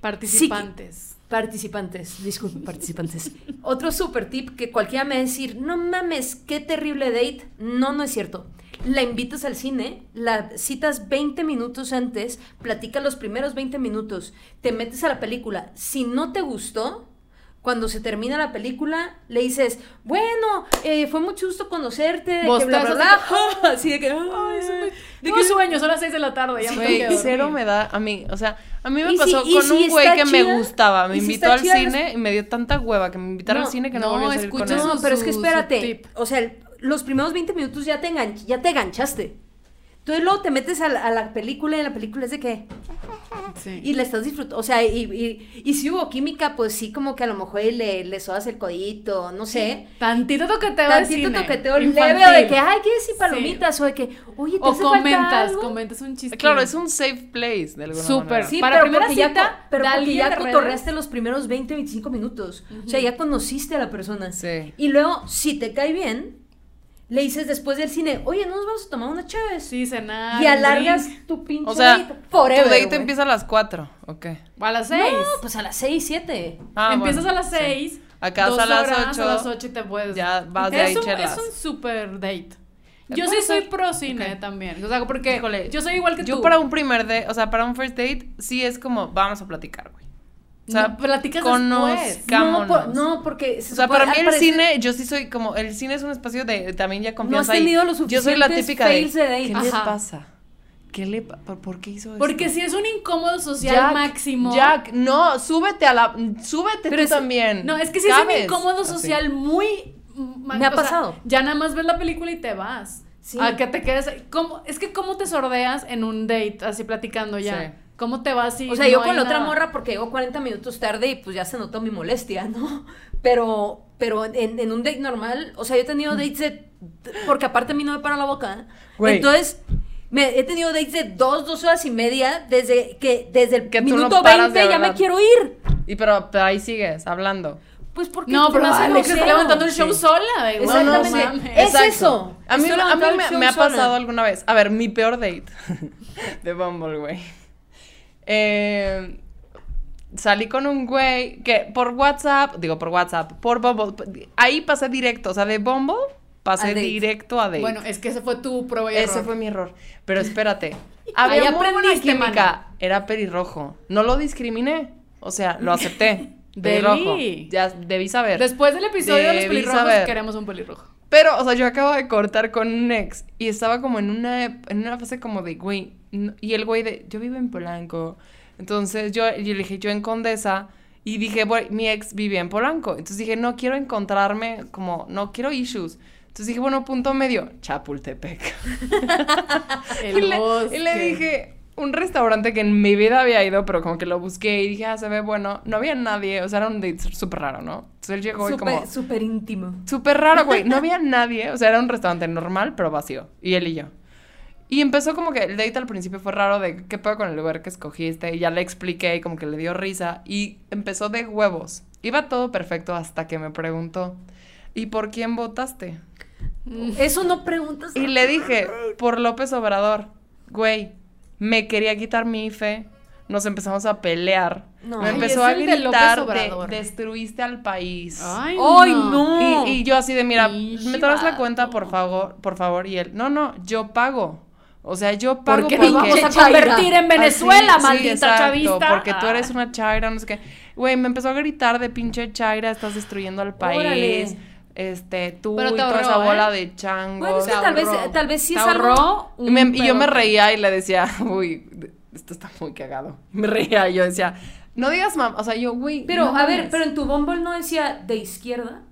Participantes. Participantes, disculpen, participantes. Otro super tip que cualquiera me va a decir, no mames, qué terrible date. No, no es cierto. La invitas al cine, la citas 20 minutos antes, platica los primeros 20 minutos, te metes a la película. Si no te gustó, cuando se termina la película, le dices, bueno, eh, fue mucho gusto conocerte, de que bla, bla, bla. Así de que, Ay, "Ay, de no, qué sueño, son las 6 de la tarde, ya me cero me da a mí, o sea, a mí me si- pasó con si un güey que me gustaba, me si invitó al cine y me dio tanta hueva que me invitara No, al cine que no, no, volví a salir con él. No, pero es que espérate. O sea, el- los primeros 20 minutos ya te, ya te ganchaste. Entonces luego te metes a la, a la película y la película es de que... Sí. Y la estás disfrutando. O sea, y, y, y si hubo química, pues sí, como que a lo mejor le, le sodas el codito, no sé. Tantito toqueteo de Tantito cine, toqueteo leve infantil. o de que, ay, ¿quieres ir palomitas? O de que, oye, ¿te O hace falta comentas, algo? comentas un chiste. Claro, es un safe place de alguna Súper. manera. Sí, Para pero primera porque ya, cita, co- pero de porque ya de cotorreaste los primeros 20, 25 minutos. O sea, ya conociste a la persona. Sí. Y luego, si te cae bien, le dices después del cine, oye, ¿no nos vamos a tomar una chévere? Sí, cenar. y alargas drink. tu pinche O sea, date forever, tu date empieza a las 4, ok. A las No, 6. pues a las 6, 7. Ah, Empiezas bueno, a las sí. 6. Acá es a las ocho. A las 8 y te puedes. Ya vas de ahí es un, chelas. Es un super date. Yo sí puede soy ser. pro cine también. O sea, porque Híjole, yo soy igual que Yo tú. para un primer date, o sea, para un first date, sí es como, vamos a platicar, güey. O sea, No, platicas conozcámonos. No, por- no, porque... se O sea, supone- para mí el parecer- cine, yo sí soy como, el cine es un espacio de, también ya No has confianza. tenido los Yo soy la suficientes típica de, fails de date. ¿qué les pasa? ¿Qué le por, por qué hizo eso? Porque si es un incómodo social Jack, máximo. Jack, no, súbete a la. Súbete Pero tú es- también. No, es que si es un incómodo Así. social muy. Me ha sea, pasado. ya nada más ves la película y te vas. Sí. A que te quedes. ¿Cómo? Es que, ¿cómo te sordeas en un date así platicando ya? Sí. ¿Cómo te vas y O sea, yo no con la otra nada? morra porque llegó 40 minutos tarde y pues ya se notó mi molestia, ¿no? Pero, pero en, en un date normal, o sea, yo he tenido dates de... Porque aparte a mí no me para la boca. Güey. Entonces, me, he tenido dates de dos, dos horas y media desde que desde el Que no minuto paras 20 de ya me quiero ir. Y pero, pero ahí sigues hablando. Pues porque No, se pero Alex está grosero. levantando el show Sí. sola. güey. No, no, Exactamente. Es Exacto. eso. A mí, Estoy a me, ha sola. pasado alguna vez. A ver, mi peor date de Bumble, güey. Eh, salí con un güey que por WhatsApp, digo por WhatsApp, por Bumble, ahí pasé directo, o sea, de Bumble pasé A date. directo a date. Bueno, es que ese fue tu prueba y Ese error. fue mi error. Pero espérate. Había muy buena química. Era pelirrojo. No lo discriminé. O sea, lo acepté. Pelirrojo. Debí. Ya debí saber. Después del episodio de los pelirrojos, saber. queremos un pelirrojo. Pero, o sea, yo acabo de cortar con un ex y estaba como en una, en una fase como de, güey, no- y el güey de, yo vivo en Polanco. Entonces yo, yo le dije, yo en Condesa, y dije, güey, mi ex vivía en Polanco. Entonces dije, no quiero encontrarme, como, no quiero issues. Entonces dije, bueno, punto medio, Chapultepec. El y, le, bosque. y le dije, un restaurante que en mi vida había ido, pero como que lo busqué y dije, ah, se ve bueno. No había nadie, o sea, era un date súper raro, ¿no? Entonces él llegó y como... Súper, súper íntimo. Súper raro, güey. No había nadie. O sea, era un restaurante normal, pero vacío. Y él y yo. Y empezó como que el date al principio fue raro de qué pedo con el lugar que escogiste. Y ya le expliqué y como que le dio risa. Y empezó de huevos. Iba todo perfecto hasta que me preguntó, ¿y por quién votaste? Eso no preguntas. Y le dije, por López Obrador. Güey, me quería quitar mi IFE. Nos empezamos a pelear. No. Me empezó a de gritar de, destruiste al país. Ay, ¡Ay, no! Y, y yo así de, mira, me traes la cuenta, por favor, por favor. Y él, no, no, yo pago. O sea, yo pago Porque porque... vamos a convertir en Venezuela, Así, sí, maldita exacto, chavista. Porque tú eres Ah. una chaira, no sé qué. Güey, me empezó a gritar de pinche chaira, estás destruyendo al país. Órale. Este, tú Pero y te toda esa bola ¿eh? de changos. Bueno, es que tal vez, tal vez sí Te es algo. ahorró Y, me- y yo me reía y le decía, uy, esto está muy cagado. Me reía y yo decía, no digas mamá, o sea, yo, güey. Pero, no a ver, pero en tu Bumble no decía de izquierda.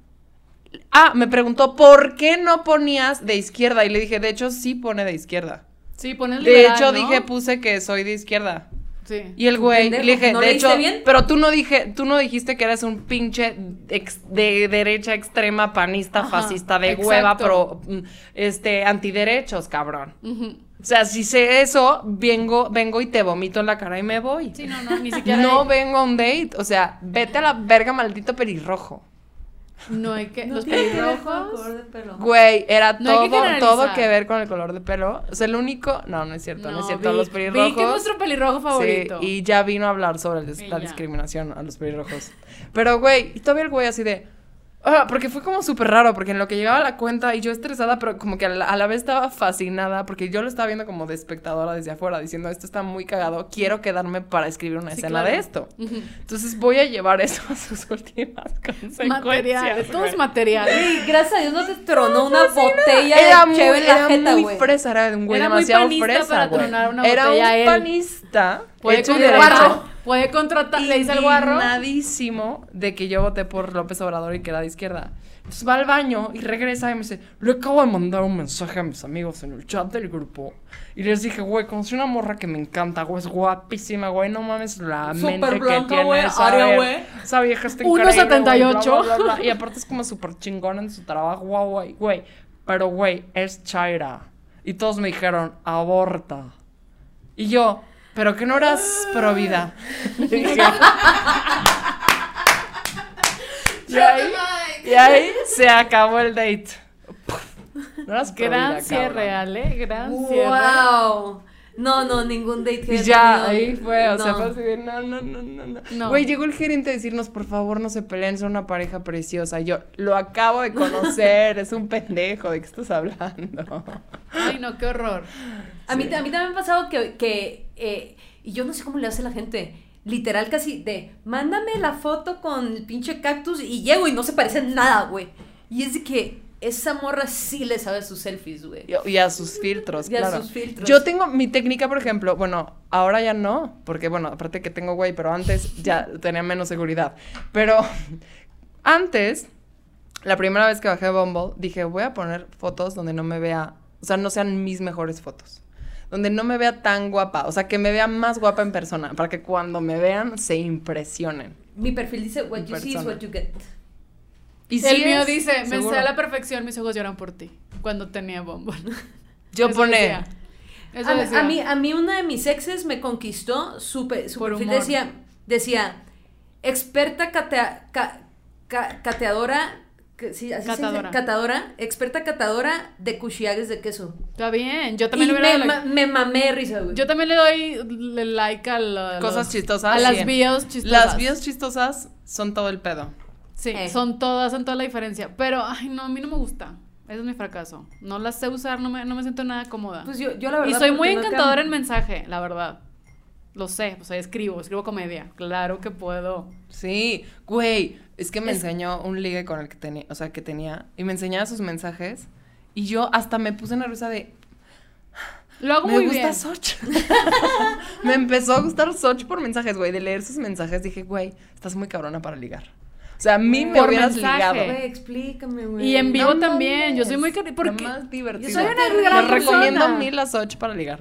Ah, me preguntó, ¿por qué no ponías de izquierda? Y le dije, de hecho, sí pone de izquierda. Sí, pones De liberal, hecho, ¿no? dije, puse que soy de izquierda. Sí. Y el güey, y le dije, ¿no de hecho, bien? pero tú no dije, tú no dijiste que eres un pinche ex- de derecha extrema, panista, Ajá, fascista, de exacto. hueva, pro, mm, este, antiderechos, cabrón. O sea, si sé eso, vengo, vengo y te vomito en la cara y me voy. Sí, no, no, ni siquiera. No vengo a un date, o sea, vete a la verga, maldito pelirrojo. No hay que. los pelirrojos. Güey, era No hay que todo, todo que ver con el color de pelo. O sea, el único, no, no es cierto, no, es cierto, vi- los pelirrojos. Vi que es nuestro pelirrojo favorito. Sí, y ya vino a hablar sobre el- la discriminación a los pelirrojos. Pero, güey, y todavía el güey así de... Ah, porque fue como súper raro, porque en lo que llegaba la cuenta y yo estresada, pero como que a la, a la vez estaba fascinada, porque yo lo estaba viendo como de espectadora desde afuera, diciendo, esto está muy cagado, quiero quedarme para escribir una Sí, escena claro. de esto. Entonces voy a llevar eso a sus últimas consecuencias. Material. Todo es material. Gracias a Dios no te tronó una botella Era de muy, cheve en la era jeta, muy güey. fresa, era un güey Era muy demasiado panista fresa, para güey. tronar una Era botella un él. panista Puede hecho y contratar. derecho. Puede contratar. Le dice al guarro. indignadísimo de que yo voté por López Obrador y que era de izquierda. Entonces va al baño y regresa y me dice, le acabo de mandar un mensaje a mis amigos en el chat del grupo. Y les dije, güey, conocí una morra que me encanta, güey, es guapísima, güey, no mames la Súper mente que blanca, tiene güey, esa, ver- güey. esa vieja está 1.78. increíble, güey, bla, bla, bla, bla. Y aparte es como súper chingona en su trabajo, güey, güey. Pero, güey, es Chaira. Y todos me dijeron, aborta. Y yo, ¿pero que no eras pro vida? Y, ahí, y ahí se acabó el date. No eras pro Gran vida, cierre, cabrón. Ale. Gran cierre. Wow. No, no, ningún date que Y ya, tenido- ahí fue, o sea, no. fue así de, no, no, no, no, no. Güey, llegó el gerente a decirnos, por favor, no se peleen, son una pareja preciosa. Yo, lo acabo de conocer, es un pendejo, ¿de qué estás hablando? Ay, no, qué horror. A mí, a mí también me ha pasado que, que eh, y yo no sé cómo le hace la gente, literal casi de, mándame la foto con el pinche cactus y llego y no se parece en nada, güey. Y es de que esa morra sí le sabe sus selfies, güey. Y, a sus filtros, Y a claro. sus filtros. Yo tengo mi técnica, por ejemplo, bueno, ahora ya no, porque bueno, aparte que tengo güey, pero antes ya tenía menos seguridad. Pero antes, la primera vez que bajé Bumble, dije, voy a poner fotos donde no me vea, o sea, no sean mis mejores fotos. Donde no me vea tan guapa, o sea, que me vea más guapa en persona, para que cuando me vean se impresionen. Mi perfil dice, what you see is persona. what you get. Y el sí mío es, dice, me sé a la perfección, mis ojos lloran por ti. Cuando tenía bombón. Yo Eso pone, decía. Eso A, decía. a mí, a mí una de mis exes me conquistó, su, su Por perfil humor. decía, decía, experta catea- ca- ca- cateadora, que- sí, así se dice, Catadora. catadora, experta catadora de cuchillagues de queso. Está bien, yo Y también le me, hubiera ma- me mamé risa, güey. Yo también le doy le like a, la- Cosas los- chistosas, A las sí. bios chistosas. las videos chistosas son todo el pedo. Sí, Eh. son todas, son toda la diferencia. Pero, ay, no, a mí no me gusta. Ese es mi fracaso. No las sé usar, no me, no me siento nada cómoda. Pues yo, yo la verdad. y soy muy no encantadora cam- en mensaje, la verdad. Lo sé, o sea, escribo, escribo comedia. Claro que puedo. Sí, güey, es que me Es- enseñó un ligue con el que tenía, o sea, que tenía, y me enseñaba sus mensajes, y yo hasta me puse nerviosa de, Lo hago me muy gusta bien. Soch. me empezó a gustar Soch por mensajes, güey, de leer sus mensajes, dije, güey, estás muy cabrona para ligar. O sea, a mí me Por hubieras mensaje. ligado. Explícame, güey. Y en vivo No también. Yo soy muy porque más divertido. Yo soy una gran recomiendo persona. mil a Soch para ligar.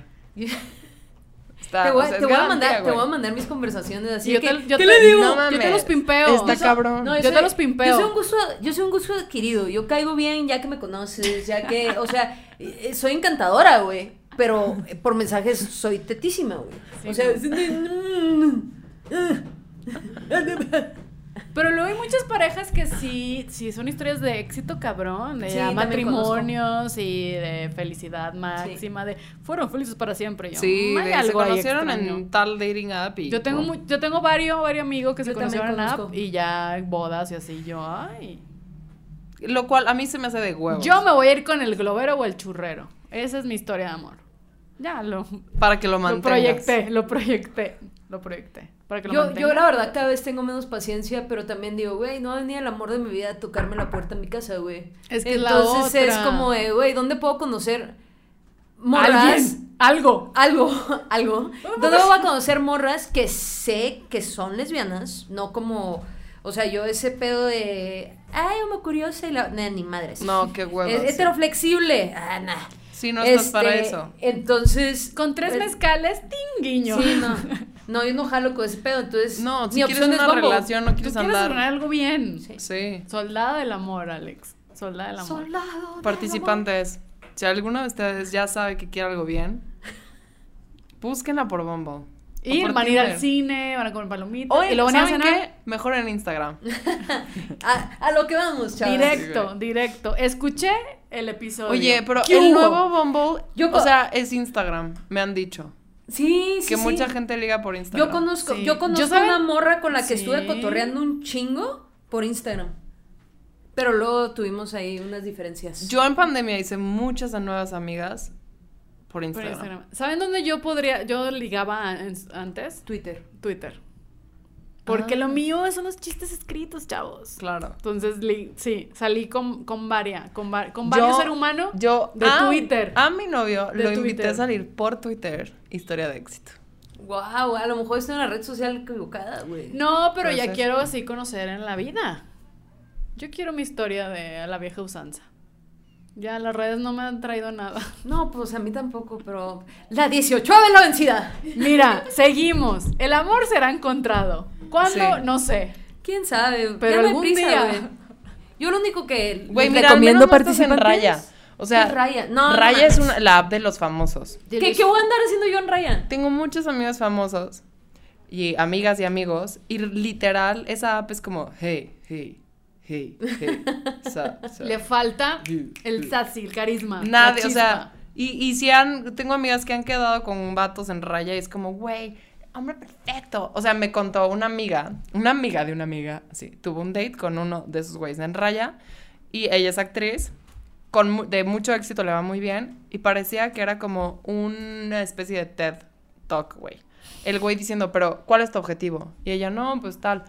Está- Te voy, o sea, te voy a mandar, te güey. voy a mandar mis conversaciones así yo que, te- yo ¿qué te- le digo? No Yo te los pimpeo. Está so- cabrón. No, Yo te soy- los pimpeo. Yo soy un gusto, yo soy un gusto adquirido. Yo caigo bien ya que me conoces, ya que, o sea, eh, soy encantadora, güey. Pero eh, por mensajes soy tetísima, güey. Sí, o sea, Pero luego hay muchas parejas que sí, sí son historias de éxito cabrón, de Sí, matrimonios y de felicidad máxima, de fueron felices para siempre. Yo, Sí, "Mm, hay de- se algo ahí conocieron extraño". en tal dating app y... Yo tengo, yo tengo varios, varios amigos que se Yo conocieron en app y ya bodas y así. Yo, ay. Lo cual a mí se me hace de huevos. Yo me voy a ir con el globero o el churrero. Esa es mi historia de amor. Ya lo, Para que lo lo mantengas. proyecté, lo proyecté, lo proyecté. Para que lo yo, yo la verdad cada vez tengo menos paciencia, pero también digo, güey, no va a venir el amor de mi vida a tocarme la puerta en mi casa, güey. Es que es la Entonces es otra. como de, güey, ¿dónde puedo conocer morras? Alguien, algo. algo, algo. ¿Dónde voy a conocer morras que sé que son lesbianas? No como, o sea, yo ese pedo de, ay, como curiosa y la, nah, ni madres. No, qué huevos. Es heteroflexible. Ah, nah. Sí, no estás para Este, eso. Entonces. Con tres eh, mezcales, tinguiño. Sí, no. No, yo no jalo con ese pedo. Entonces. No, si mi quieres opción una relación, no Tú quieres quieres andar. ganar algo bien. Sí. Sí. Soldada del amor, Alex. Soldada del amor. Soldado. del Participantes, si alguno de ustedes ya sabe que quiere algo bien, búsquenla por Bumble. Y van a ir al cine, van a comer palomitas. Oye, y lo van a ir a ¿saben cenar. qué? Mejor en Instagram. A, a lo que vamos, chavos. Directo, Sí, directo. Escuché el episodio. Oye, pero ¿Qué el hubo? nuevo Bumble, Yo o sea, es Instagram, me han dicho. Sí, sí. que sí. mucha gente liga por Instagram. Yo conozco, Sí. yo conozco Yo una morra con la que Sí. estuve cotorreando un chingo por Instagram. Pero luego tuvimos ahí unas diferencias. Yo en pandemia hice muchas nuevas amigas por Por Instagram. ¿Saben dónde yo podría, yo ligaba an- antes? Twitter. Twitter. Porque Ah. lo mío son los chistes escritos, chavos. Claro. Entonces, li- sí, salí con, con varia, con, va- con Yo- varios ser humano Yo de a, Twitter. A mi novio De lo invité Twitter. a salir por Twitter. Historia de éxito. Wow, a lo mejor estoy en la red social equivocada, güey. No, pero Puede ya ser. quiero así conocer en la vida. Yo quiero mi historia de la vieja usanza. Ya las redes no me han traído nada. No, pues a mí tampoco, pero. La 18 vez la vencida. Mira, seguimos. El amor será encontrado. ¿Cuándo? Sí. No sé. ¿Quién sabe? Pero Ya algún prisa, día. Yo lo único que Güey, les mira, no estás en Raya. O sea, ¿Qué es Raya? No, no Raya es una, la app de los famosos. ¿Qué, ¿Qué voy a andar haciendo yo en Raya? Tengo muchos amigos famosos y amigas y amigos y literal esa app es como hey, hey, hey, hey. sa, sa. Le falta Sí, el sí. sassy, el carisma. Nadie, o sea, y, y si han, tengo amigas que han quedado con vatos en raya y es como, güey, hombre perfecto. O sea, me contó una amiga, una amiga de una amiga, así, tuvo un date con uno de esos güeyes en raya y ella es actriz, con de mucho éxito le va muy bien y parecía que era como una especie de TED Talk, güey. El güey diciendo, pero ¿cuál es tu objetivo? Y ella, no, pues tal.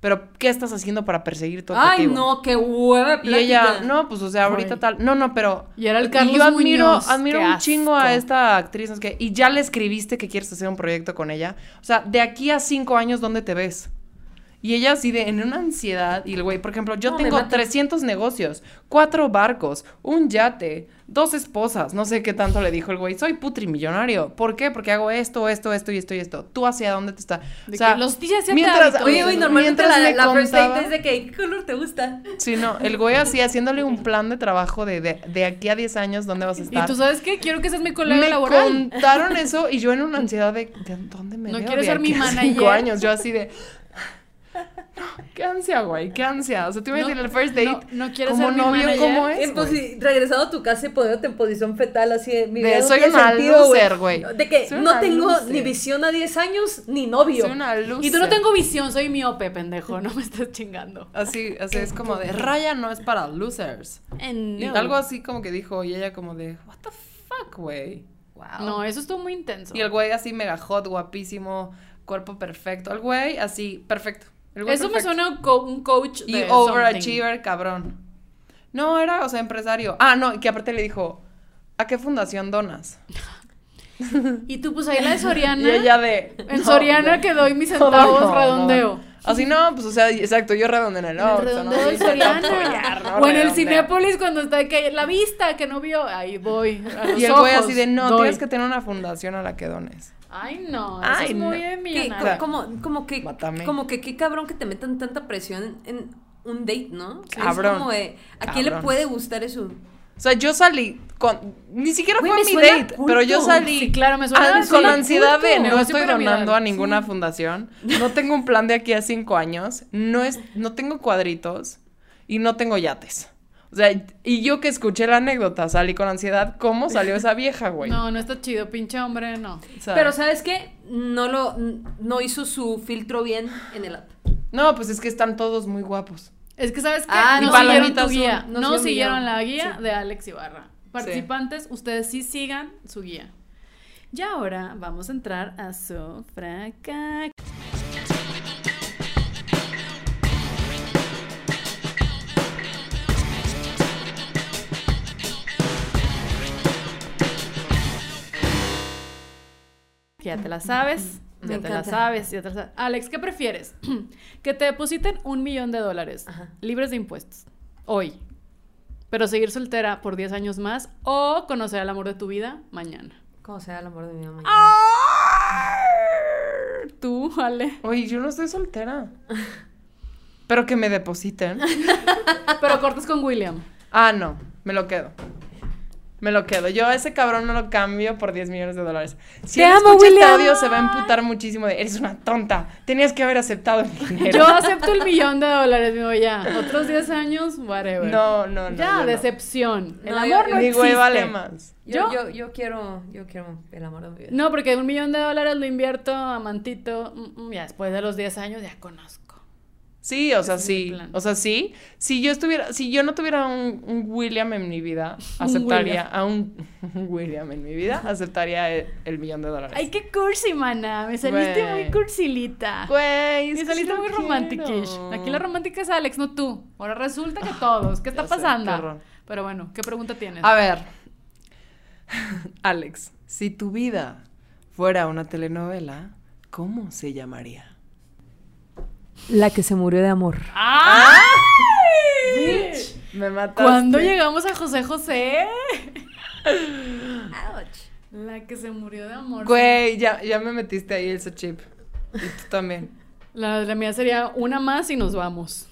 Pero ¿qué estás haciendo para perseguir tu Ay, objetivo? no, qué hueva Y ella, no, pues, o sea, ahorita Ay. tal. No, no, pero. Y era el Carlos yo admiro, Muñoz, admiro qué un chingo a esta actriz. es que, y ya le escribiste que quieres hacer un proyecto con ella. O sea, de aquí a cinco años, ¿dónde te ves? Y ella así de en una ansiedad. Y el güey, por ejemplo, yo No, tengo mata. 300 negocios, cuatro barcos, un yate, dos esposas. No sé qué tanto le dijo el güey. Soy putrimillonario. ¿Por qué? Porque hago esto, esto, esto y esto y esto. ¿Tú hacia dónde te está? De O sea, que los días mientras-. Oye, güey, normalmente mientras la, la contaba- es de que, ¿qué color te gusta? Sí, no, el güey así haciéndole un plan de trabajo de, de, de aquí a 10 años, ¿dónde vas a Y estar? tú sabes qué, quiero que seas mi colega me laboral. contaron eso y yo en una ansiedad de, ¿de dónde me No veo quiero ser mi manager. cinco años, yo así de... No, qué ansia, güey, qué ansia. O sea, te iba a No, decir el first date. no- no quieres como ser novio. ¿cómo es? En posi- regresado a tu casa y poniéndote en posición fetal, así de mi vida soy una sentido, loser, güey. De que Soy no tengo loser. ni visión a 10 años ni novio. Soy una loser. Y tú no tengo visión, soy miope, pendejo, no me estás chingando. Así, así es como de, Raya no es para losers. Y No. algo así como que dijo, y ella como de, what the fuck, güey. Wow. No, eso estuvo muy intenso. Y el güey así mega hot, guapísimo, cuerpo perfecto. El güey así, perfecto. Eso me suena un co- un coach Y de overachiever, cabrón. No, era, o sea, empresario. Ah, no, y que aparte le dijo, ¿a qué fundación donas? Y tú, pues ahí la de Soriana. Y ella de... En "No, Soriana no". que doy mis centavos, no, redondeo. Así no, pues, o sea, exacto, yo redondeo en el ¿no? redondeo de Soriana. O en el. Cinépolis cuando está que la vista que no vio, ahí voy. a los Y el güey así de, no, doy". tienes que tener una fundación a la que dones. Ay, no, Ay, eso es muy no. millonario. como, como que, Mátame. como que qué cabrón que te metan tanta presión en un date, ¿no? Es Cabrón. como de, ¿a quién le puede gustar eso? O sea, yo salí con... Ni siquiera Güey, fue mi date, culto. pero yo salí... Sí, claro, me suena- con ansiedad de no Negocio estoy donando a ninguna fundación, no tengo un plan de aquí a cinco años, no, es, no tengo cuadritos y no tengo yates. O sea, y yo que escuché la anécdota, salí con ansiedad, ¿cómo salió esa vieja, güey? No, no está chido, pinche hombre, no. O sea, Pero ¿sabes qué? No lo, no hizo su filtro bien en el app. No, pues es que están todos muy guapos. Es que, ¿sabes qué? Ah, no siguieron tu guía. No siguieron guía. la guía Sí. de Alex Ibarra. Participantes, ustedes sí sigan su guía. Y ahora vamos a entrar a su fraca. Ya te la sabes. Me Ya te la sabes, ya te la sabes. Alex, ¿qué prefieres? que te depositen un millón de dólares Ajá. libres de impuestos hoy, pero seguir soltera por 10 años más o conocer al amor de tu vida mañana. ¿Cómo sea el amor de mi mamá? Ah. Tú, Ale. Oye, yo no estoy soltera. Pero que me depositen. Pero cortas con William. Ah, no, me lo quedo. Me lo quedo. Yo a ese cabrón no lo cambio por 10 millones de dólares. Si Te él amo, escucha este William. audio, se va a emputar muchísimo de, eres una tonta. Tenías que haber aceptado el dinero. Yo acepto el millón de dólares, digo ya. Otros 10 años, whatever. No, no, no. Ya, yo no. decepción. El No, amor yo- no Ni güey existe. vale más. Yo, Yo- yo, yo quiero, yo quiero el amor de mi vida. No, porque un millón de dólares lo invierto a mantito. mm, mm, Ya después de los 10 años ya conozco. Sí, o sea, sí. O sea, sí. Si yo estuviera, si yo no tuviera un, un William en mi vida, aceptaría a un, un William en mi vida, aceptaría el, el millón de dólares. Ay, qué cursi, mana. Me saliste Güey. muy cursilita. Güey, Me saliste muy romantiquish. quiero. Aquí la romántica es Alex, no tú. Ahora resulta que todos. ¿Qué está sé, pasando? Pero bueno, ¿qué pregunta tienes? A ver, Alex, si tu vida fuera una telenovela, ¿cómo se llamaría? La que se murió de amor. ¡Ay! Me mataste. ¿Cuándo llegamos a José José? Ouch. La que se murió de amor. Güey, ya, ya me metiste ahí ese chip. Y tú también. La, la mía sería una más y nos vamos.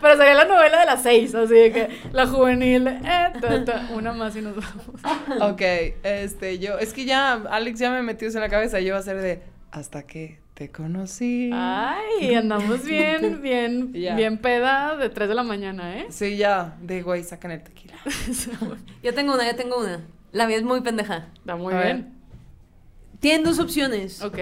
Pero sería la novela de las seis, así de que la juvenil, eh, ta, ta, una más y nos vamos. Ok, este, yo, es que ya, Alex ya me metió eso en la cabeza, yo iba a ser de, hasta que te conocí. Ay, andamos bien, bien, bien peda de 3 de la mañana, ¿eh? Sí, ya, de güey, sacan el tequila. Yo tengo una, yo tengo una. La mía es muy pendeja. Está muy A ver. bien. Tienen dos opciones. Ok.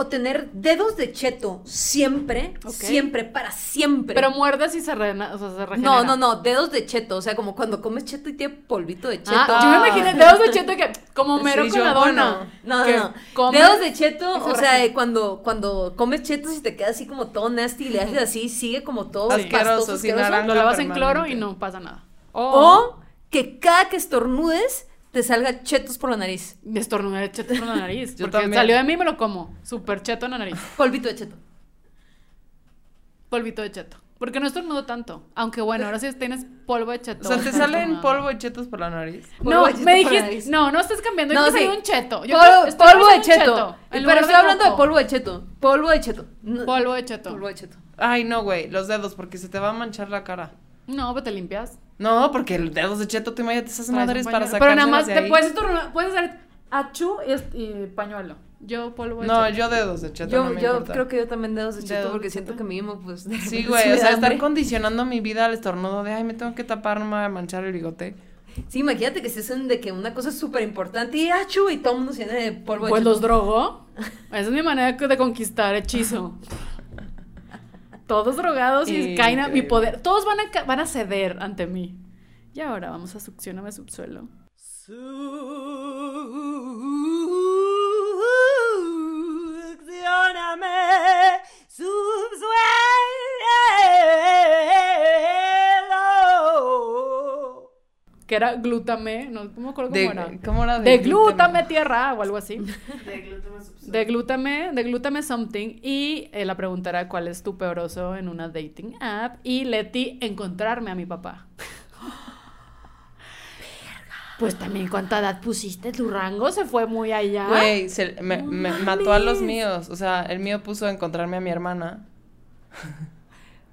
O tener dedos de cheto siempre, siempre, para siempre. Pero muerdas y se, rena- o sea, se regenera. no, no, no, dedos de cheto. O sea, como cuando comes cheto y tiene polvito de cheto. Ah, yo me imaginé dedos de cheto que Como mero Sí, con yo, la dona. bueno. No, no, no. comes Dedos de cheto, o sea, cuando, cuando comes chetos y te queda así como todo nasty y le haces así, sigue como todo Asqueroso, pastoso, asqueroso. Lo lavas en cloro y no pasa nada. O que cada que estornudes te salga chetos por la nariz. de estornudar cheto por la nariz. Yo porque también. salió de mí me lo como. Súper cheto en la nariz. Polvito de cheto. Polvito de cheto. Porque no estornudo tanto. Aunque bueno, ahora sí tienes polvo de cheto. O sea, te salen polvo y chetos por la nariz. No, de me dijiste. No, no estás cambiando. Yo No, soy sí. un cheto. Yo Polvo, estoy polvo de cheto. Pero estoy de hablando de polvo de cheto. Polvo de cheto. No- Polvo de cheto. Polvo de cheto. Ay, no, güey, los dedos, porque se te va a manchar la cara. No, pues te limpias. No, porque los dedos de cheto, tú imagínate esas madres para sacar Pero nada más te puedes estornudar. Puedes hacer achú y, es- y pañuelo. Yo polvo de No, cheto. yo dedos de cheto, Yo, no me yo importa. creo que yo también dedos de cheto Dedos porque de siento cheto. que mínimo pues de Sí, güey, me o sea, estar condicionando mi vida al estornudo de, ay, me tengo que tapar, no me voy a manchar el bigote. Sí, imagínate que estés en de que una cosa es súper importante y achu y todo el mundo se llena de polvo de Pues cheto. los drogó. Esa es mi manera de conquistar hechizo. Todos drogados y caen a mi poder. Todos van a, van a ceder ante mí. Y ahora vamos a succionarme subsuelo. Succioname, subsuelo. Que era glútame. No, ¿Cómo me acuerdo cómo De, era? ¿Cómo era? De glútame? glútame tierra o algo así. De glútame, de glútame something. Y eh, la pregunta era cuál es tu peor oso en una dating app. Y Leti, encontrarme a mi papá. Pues también, ¿cuánta edad pusiste? Tu rango se fue muy allá. Güey, se- me, me mató a los míos. O sea, el mío puso a encontrarme a mi hermana.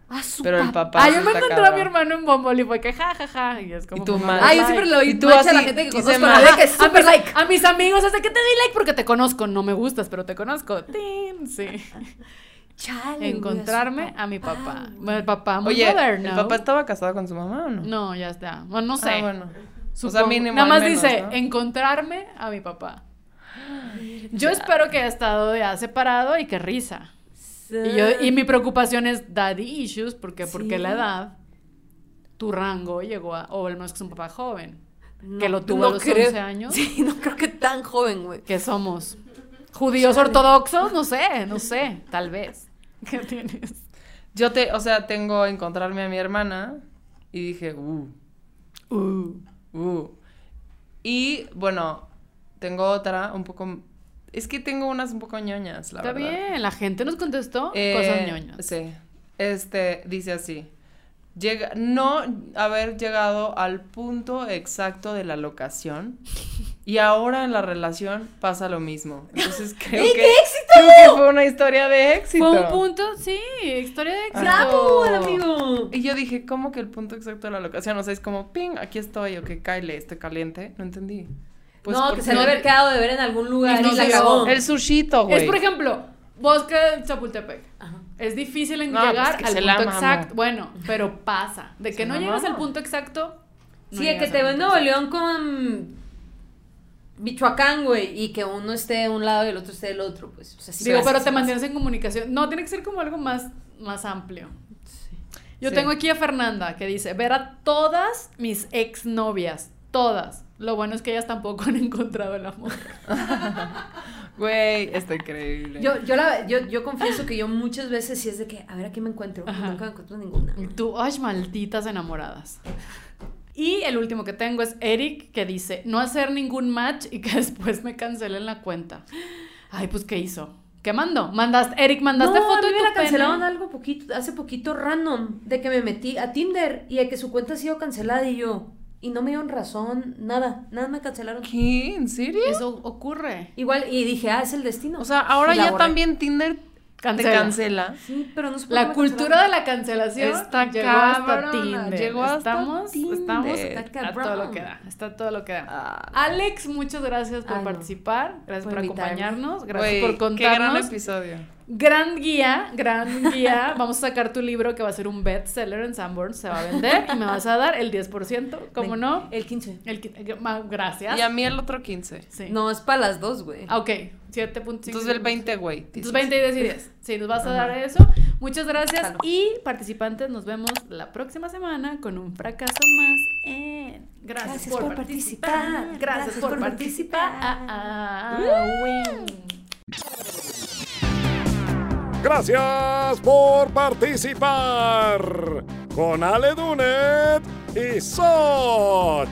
A su Pero el papá. Ah, yo me encontré a mi hermano en Bumble y fue que ja, ja, ja. Y es como. Y tu madre. Ah, yo siempre lo y tú tú a así, la gente que conozco, ma- la de que es a, mis, like. a mis amigos, de que te di like porque te conozco. No me gustas, pero te conozco. Tin, sí. Chale, Encontrarme a mi papá. Bueno, el papá muy Oye, moderno. ¿el papá estaba casado con su mamá o no? No, ya está. Bueno, no sé. Ah, bueno. O sea, Supongo. mínimo Nada más menos, dice, ¿no? encontrarme a mi papá. Yo espero que haya estado ya separado y que risa. Y, yo, y mi preocupación es daddy issues, porque porque Sí. la edad, tu rango llegó a, o al menos que es un papá joven, No, que lo tuvo no a los creo. 11 años. Sí, no creo que tan joven, güey. que somos judíos ortodoxos, no sé, no sé, tal vez. ¿Qué tienes? Yo te, o sea, tengo encontrarme a mi hermana y dije, uh, Uh, uh. Y bueno, tengo otra un poco. Es que tengo unas un poco ñoñas, la está verdad. bien, la gente nos contestó Eh, cosas ñoñas. Sí. Este dice así. Llega, no haber llegado al punto exacto de la locación y ahora en la relación pasa lo mismo. Entonces creo que, creo que fue una historia de éxito. Fue un punto, sí, historia de éxito. ¡Bravo, amigo! Y yo dije, ¿cómo que el punto exacto de la locación? O sea, es como, ping, aquí estoy, o que Kyle, estoy caliente. No entendí. Pues no, porque que se debe haber quedado de ver en algún lugar Y no y, la se cagó. El sushito, güey. Es, por ejemplo, bosque de Chapultepec. Ajá. Es difícil en No, pues llegar que al punto exacto. Bueno, pero pasa. De que Se no llegas al punto exacto. no Sí, de que te ven Nuevo. León con Michoacán, güey, y que uno esté de un lado y el otro esté del otro, pues. O sea, sí Digo, pero te mantienes en comunicación. No, tiene que ser como algo más, más amplio. Yo Sí. tengo aquí a Fernanda que dice, ver a todas mis exnovias, todas. Lo bueno es que ellas tampoco han encontrado el amor. Güey, está increíble. Yo, yo, la, yo, yo confieso que yo muchas veces sí es de que, a ver, aquí me encuentro. Ajá. Nunca me encuentro ninguna. Tú, ay, malditas enamoradas. Y el último que tengo es Eric, que dice, no hacer ningún match y que después me cancelen la cuenta. Ay, pues, ¿qué hizo? ¿Qué mandó? Mandaste, Eric, mandaste no, foto a de mí tu me la cancelaron pene? algo poquito, hace poquito random, de que me metí a Tinder y de que su cuenta ha sido cancelada y yo, y no me dieron razón, nada, nada me cancelaron. ¿Qué? ¿En serio? Eso ocurre. Igual, y dije, ah, es el destino. O sea, ahora ya borré. también Tinder Cancela. te cancela. Sí, pero no La cultura de la cancelación Está llegó hasta Tinder. llegó hasta estamos, Tinder. estamos Está a todo lo que da. Está todo lo que da. Ah. Alex, muchas gracias por Ay, participar. Gracias por, acompañarnos. Gracias por Qué gran contarnos episodio. Gran guía, gran guía. Vamos a sacar tu libro que va a ser un bestseller en Sanborns, se va a vender y me vas a dar el 10%, ¿cómo Ven, no? El 15. El, ma- gracias. Y a mí el otro 15. Sí. No, es para las dos, güey. Ah, Ok, 7.5. Entonces el 20, güey. Entonces dices. 20 y 10 y 10. Sí, nos vas a dar eso. Muchas gracias. Jalo. Y participantes, nos vemos la próxima semana con un fracaso más en. Gracias, Gracias por, por participar. participar. Gracias, Gracias por, por participar. participar. Ah, ah, win. Gracias por participar con Ale Dunet y Soch.